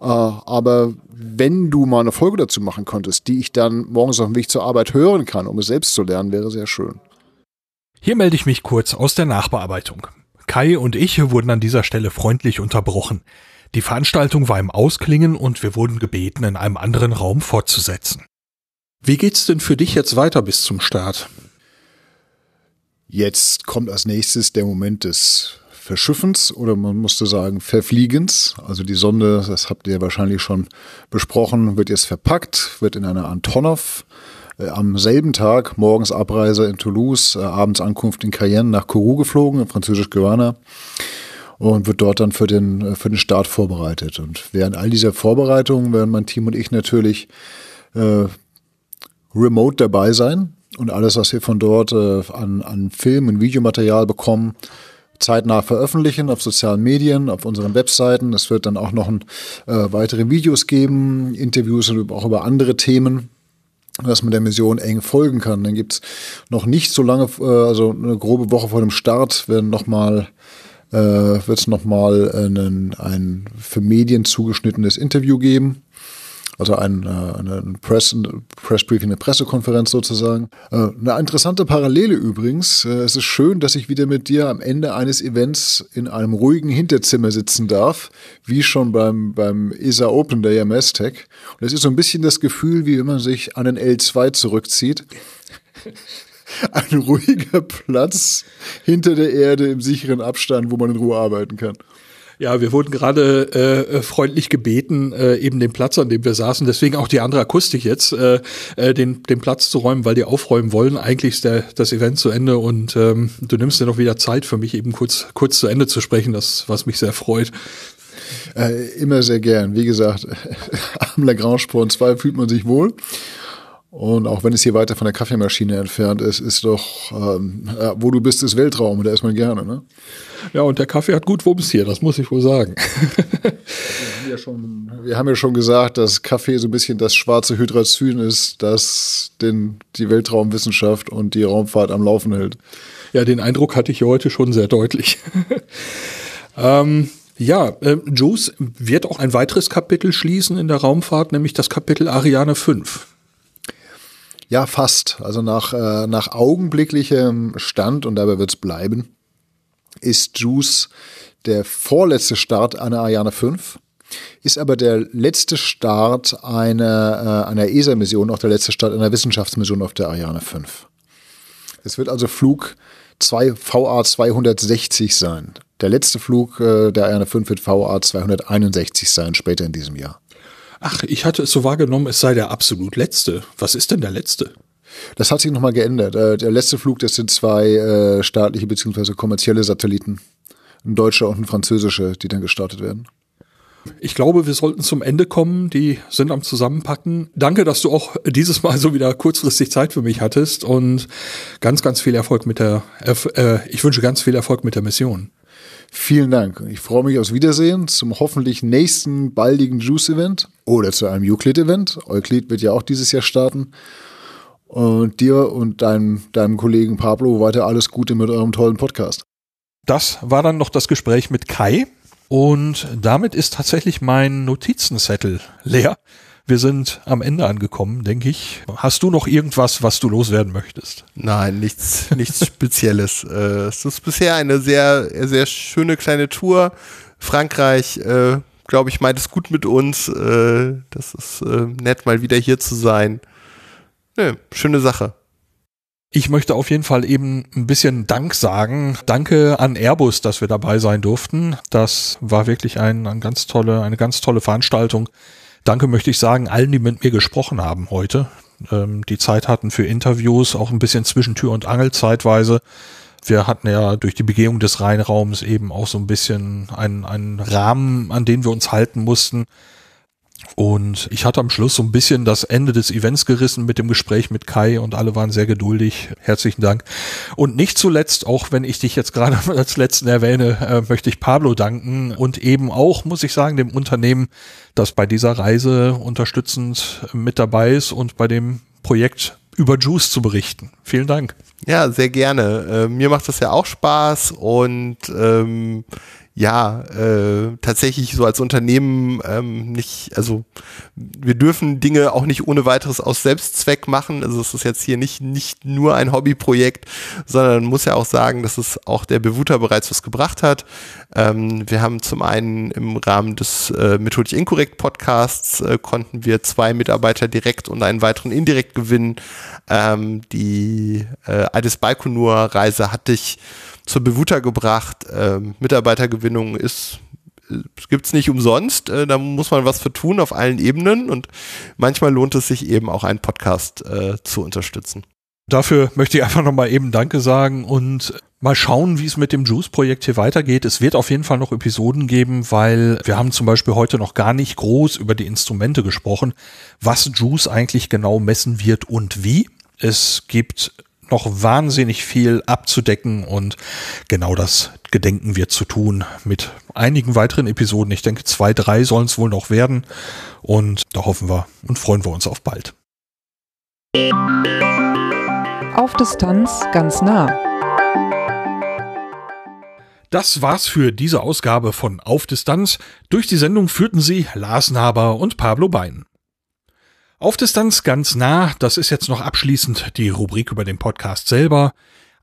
Äh, aber wenn du mal eine Folge dazu machen könntest, die ich dann morgens auf dem Weg zur Arbeit hören kann, um es selbst zu lernen, wäre sehr schön. Hier melde ich mich kurz aus der Nachbearbeitung. Kai und ich wurden an dieser Stelle freundlich unterbrochen. Die Veranstaltung war im Ausklingen und wir wurden gebeten, in einem anderen Raum fortzusetzen. Wie geht's denn für dich jetzt weiter bis zum Start? Jetzt kommt als nächstes der Moment des Verschiffens oder man musste sagen Verfliegens. Also die Sonde, das habt ihr wahrscheinlich schon besprochen, wird jetzt verpackt, wird in einer Antonov äh, am selben Tag morgens Abreise in Toulouse, äh, abends Ankunft in Cayenne nach Kourou geflogen, in französisch Guayana und wird dort dann für den, äh, für den Start vorbereitet. Und während all dieser Vorbereitungen werden mein Team und ich natürlich äh, remote dabei sein und alles, was wir von dort äh, an, an Film- und Videomaterial bekommen, zeitnah veröffentlichen auf sozialen Medien, auf unseren Webseiten. Es wird dann auch noch ein, äh, weitere Videos geben, Interviews und auch über andere Themen dass man der Mission eng folgen kann. Dann gibt's noch nicht so lange, äh, also eine grobe Woche vor dem Start, werden noch mal äh, wird es nochmal ein für Medien zugeschnittenes Interview geben also ein, äh, ein Press, Pressbriefing, eine Pressekonferenz sozusagen. Äh, eine interessante Parallele übrigens. Äh, es ist schön, dass ich wieder mit dir am Ende eines Events in einem ruhigen Hinterzimmer sitzen darf, wie schon beim, beim ESA Open der IMS Tech. Und es ist so ein bisschen das Gefühl, wie wenn man sich an den L2 zurückzieht. [laughs] Ein ruhiger Platz hinter der Erde im sicheren Abstand, wo man in Ruhe arbeiten kann. Ja, wir wurden gerade äh, freundlich gebeten, äh, eben den Platz, an dem wir saßen, deswegen auch die andere Akustik jetzt, äh, äh, den, den Platz zu räumen, weil die aufräumen wollen. Eigentlich ist der, das Event zu Ende und ähm, du nimmst dir noch wieder Zeit für mich, eben kurz, kurz zu Ende zu sprechen, das, was mich sehr freut. Äh, immer sehr gern. Wie gesagt, [laughs] am Lagrange Point 2 fühlt man sich wohl. Und auch wenn es hier weiter von der Kaffeemaschine entfernt ist, ist doch, ähm, wo du bist, ist Weltraum, da ist man gerne, ne? Ja, und der Kaffee hat gut Wumms hier, das muss ich wohl sagen. wir, haben ja schon, wir haben ja schon gesagt, dass Kaffee so ein bisschen das schwarze Hydrazin ist, das den, die Weltraumwissenschaft und die Raumfahrt am Laufen hält. Ja, den Eindruck hatte ich hier heute schon sehr deutlich. [laughs] ähm, ja, äh, Juice wird auch ein weiteres Kapitel schließen in der Raumfahrt, nämlich das Kapitel Ariane 5. Ja, fast. Also nach, äh, nach augenblicklichem Stand, und dabei wird es bleiben, ist Juice der vorletzte Start einer Ariane 5, ist aber der letzte Start einer, äh, einer ESA-Mission, auch der letzte Start einer Wissenschaftsmission auf der Ariane 5. Es wird also Flug 2, VA 260 sein. Der letzte Flug äh, der Ariane 5 wird VA 261 sein, später in diesem Jahr. Ach, ich hatte es so wahrgenommen, es sei der absolut letzte. Was ist denn der letzte? Das hat sich nochmal geändert. Äh, der letzte Flug, das sind zwei äh, staatliche bzw. kommerzielle Satelliten. Ein deutscher und ein französischer, die dann gestartet werden. Ich glaube, wir sollten zum Ende kommen. Die sind am Zusammenpacken. Danke, dass du auch dieses Mal so wieder kurzfristig Zeit für mich hattest und ganz, ganz viel Erfolg mit der, äh, ich wünsche ganz viel Erfolg mit der Mission. Vielen Dank. Ich freue mich aufs Wiedersehen zum hoffentlich nächsten baldigen Juice-Event oder zu einem Euclid-Event. Euclid wird ja auch dieses Jahr starten. Und dir und deinem, deinem Kollegen Pablo weiter alles Gute mit eurem tollen Podcast. Das war dann noch das Gespräch mit Kai. Und damit ist tatsächlich mein Notizenzettel leer. Wir sind am Ende angekommen, denke ich. Hast du noch irgendwas, was du loswerden möchtest? Nein, nichts, nichts [laughs] Spezielles. Äh, es ist bisher eine sehr, sehr schöne kleine Tour. Frankreich, äh, glaube ich, meint es gut mit uns. Äh, das ist äh, nett, mal wieder hier zu sein. Nö, schöne Sache. Ich möchte auf jeden Fall eben ein bisschen Dank sagen. Danke an Airbus, dass wir dabei sein durften. Das war wirklich ein, ein ganz tolle, eine ganz tolle Veranstaltung. Danke möchte ich sagen allen, die mit mir gesprochen haben heute. Ähm, die Zeit hatten für Interviews, auch ein bisschen Zwischentür und Angel zeitweise. Wir hatten ja durch die Begehung des Rheinraums eben auch so ein bisschen einen, einen Rahmen, an den wir uns halten mussten. Und ich hatte am Schluss so ein bisschen das Ende des Events gerissen mit dem Gespräch mit Kai und alle waren sehr geduldig. Herzlichen Dank. Und nicht zuletzt, auch wenn ich dich jetzt [laughs] gerade als letzten erwähne, äh, möchte ich Pablo danken und eben auch, muss ich sagen, dem Unternehmen, das bei dieser Reise unterstützend mit dabei ist und bei dem Projekt über Juice zu berichten. Vielen Dank. Ja, sehr gerne. Äh, mir macht das ja auch Spaß und ähm, ja, äh, tatsächlich so als Unternehmen ähm, nicht, also wir dürfen Dinge auch nicht ohne weiteres aus Selbstzweck machen. Also es ist jetzt hier nicht, nicht nur ein Hobbyprojekt, sondern muss ja auch sagen, dass es auch der Bewuter bereits was gebracht hat. Ähm, wir haben zum einen im Rahmen des äh, Methodisch Inkorrekt Podcasts äh, konnten wir zwei Mitarbeiter direkt und einen weiteren indirekt gewinnen. Ähm, die äh, Addis Baikonur Reise hatte ich zur Bewuta gebracht. Ähm, Mitarbeitergewinnung ist es gibt's nicht umsonst, äh, da muss man was für tun auf allen Ebenen und manchmal lohnt es sich eben auch einen Podcast äh, zu unterstützen. Dafür möchte ich einfach nochmal eben Danke sagen und mal schauen, wie es mit dem Juice-Projekt hier weitergeht. Es wird auf jeden Fall noch Episoden geben, weil wir haben zum Beispiel heute noch gar nicht groß über die Instrumente gesprochen, was Juice eigentlich genau messen wird und wie. Es gibt noch wahnsinnig viel abzudecken und genau das gedenken wir zu tun mit einigen weiteren Episoden. Ich denke, zwei, drei sollen es wohl noch werden und da hoffen wir und freuen wir uns auf bald. Auf Distanz ganz nah. Das war's für diese Ausgabe von Auf Distanz. Durch die Sendung führten sie Lars Naber und Pablo Bein. Auf Distanz ganz nah, das ist jetzt noch abschließend die Rubrik über den Podcast selber.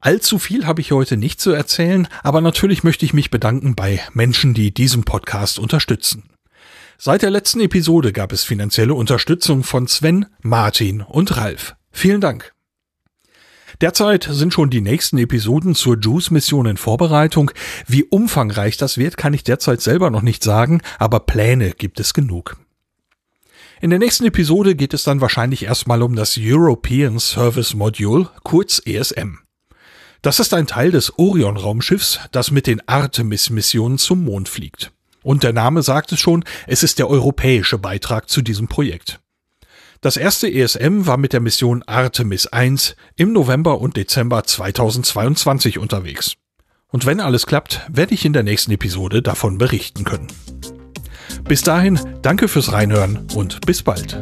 Allzu viel habe ich heute nicht zu erzählen, aber natürlich möchte ich mich bedanken bei Menschen, die diesen Podcast unterstützen. Seit der letzten Episode gab es finanzielle Unterstützung von Sven, Martin und Ralf. Vielen Dank. Derzeit sind schon die nächsten Episoden zur Juice-Mission in Vorbereitung. Wie umfangreich das wird, kann ich derzeit selber noch nicht sagen, aber Pläne gibt es genug. In der nächsten Episode geht es dann wahrscheinlich erstmal um das European Service Module, kurz ESM. Das ist ein Teil des Orion-Raumschiffs, das mit den Artemis-Missionen zum Mond fliegt. Und der Name sagt es schon, es ist der europäische Beitrag zu diesem Projekt. Das erste ESM war mit der Mission Artemis 1 im November und Dezember 2022 unterwegs. Und wenn alles klappt, werde ich in der nächsten Episode davon berichten können. Bis dahin, danke fürs Reinhören und bis bald.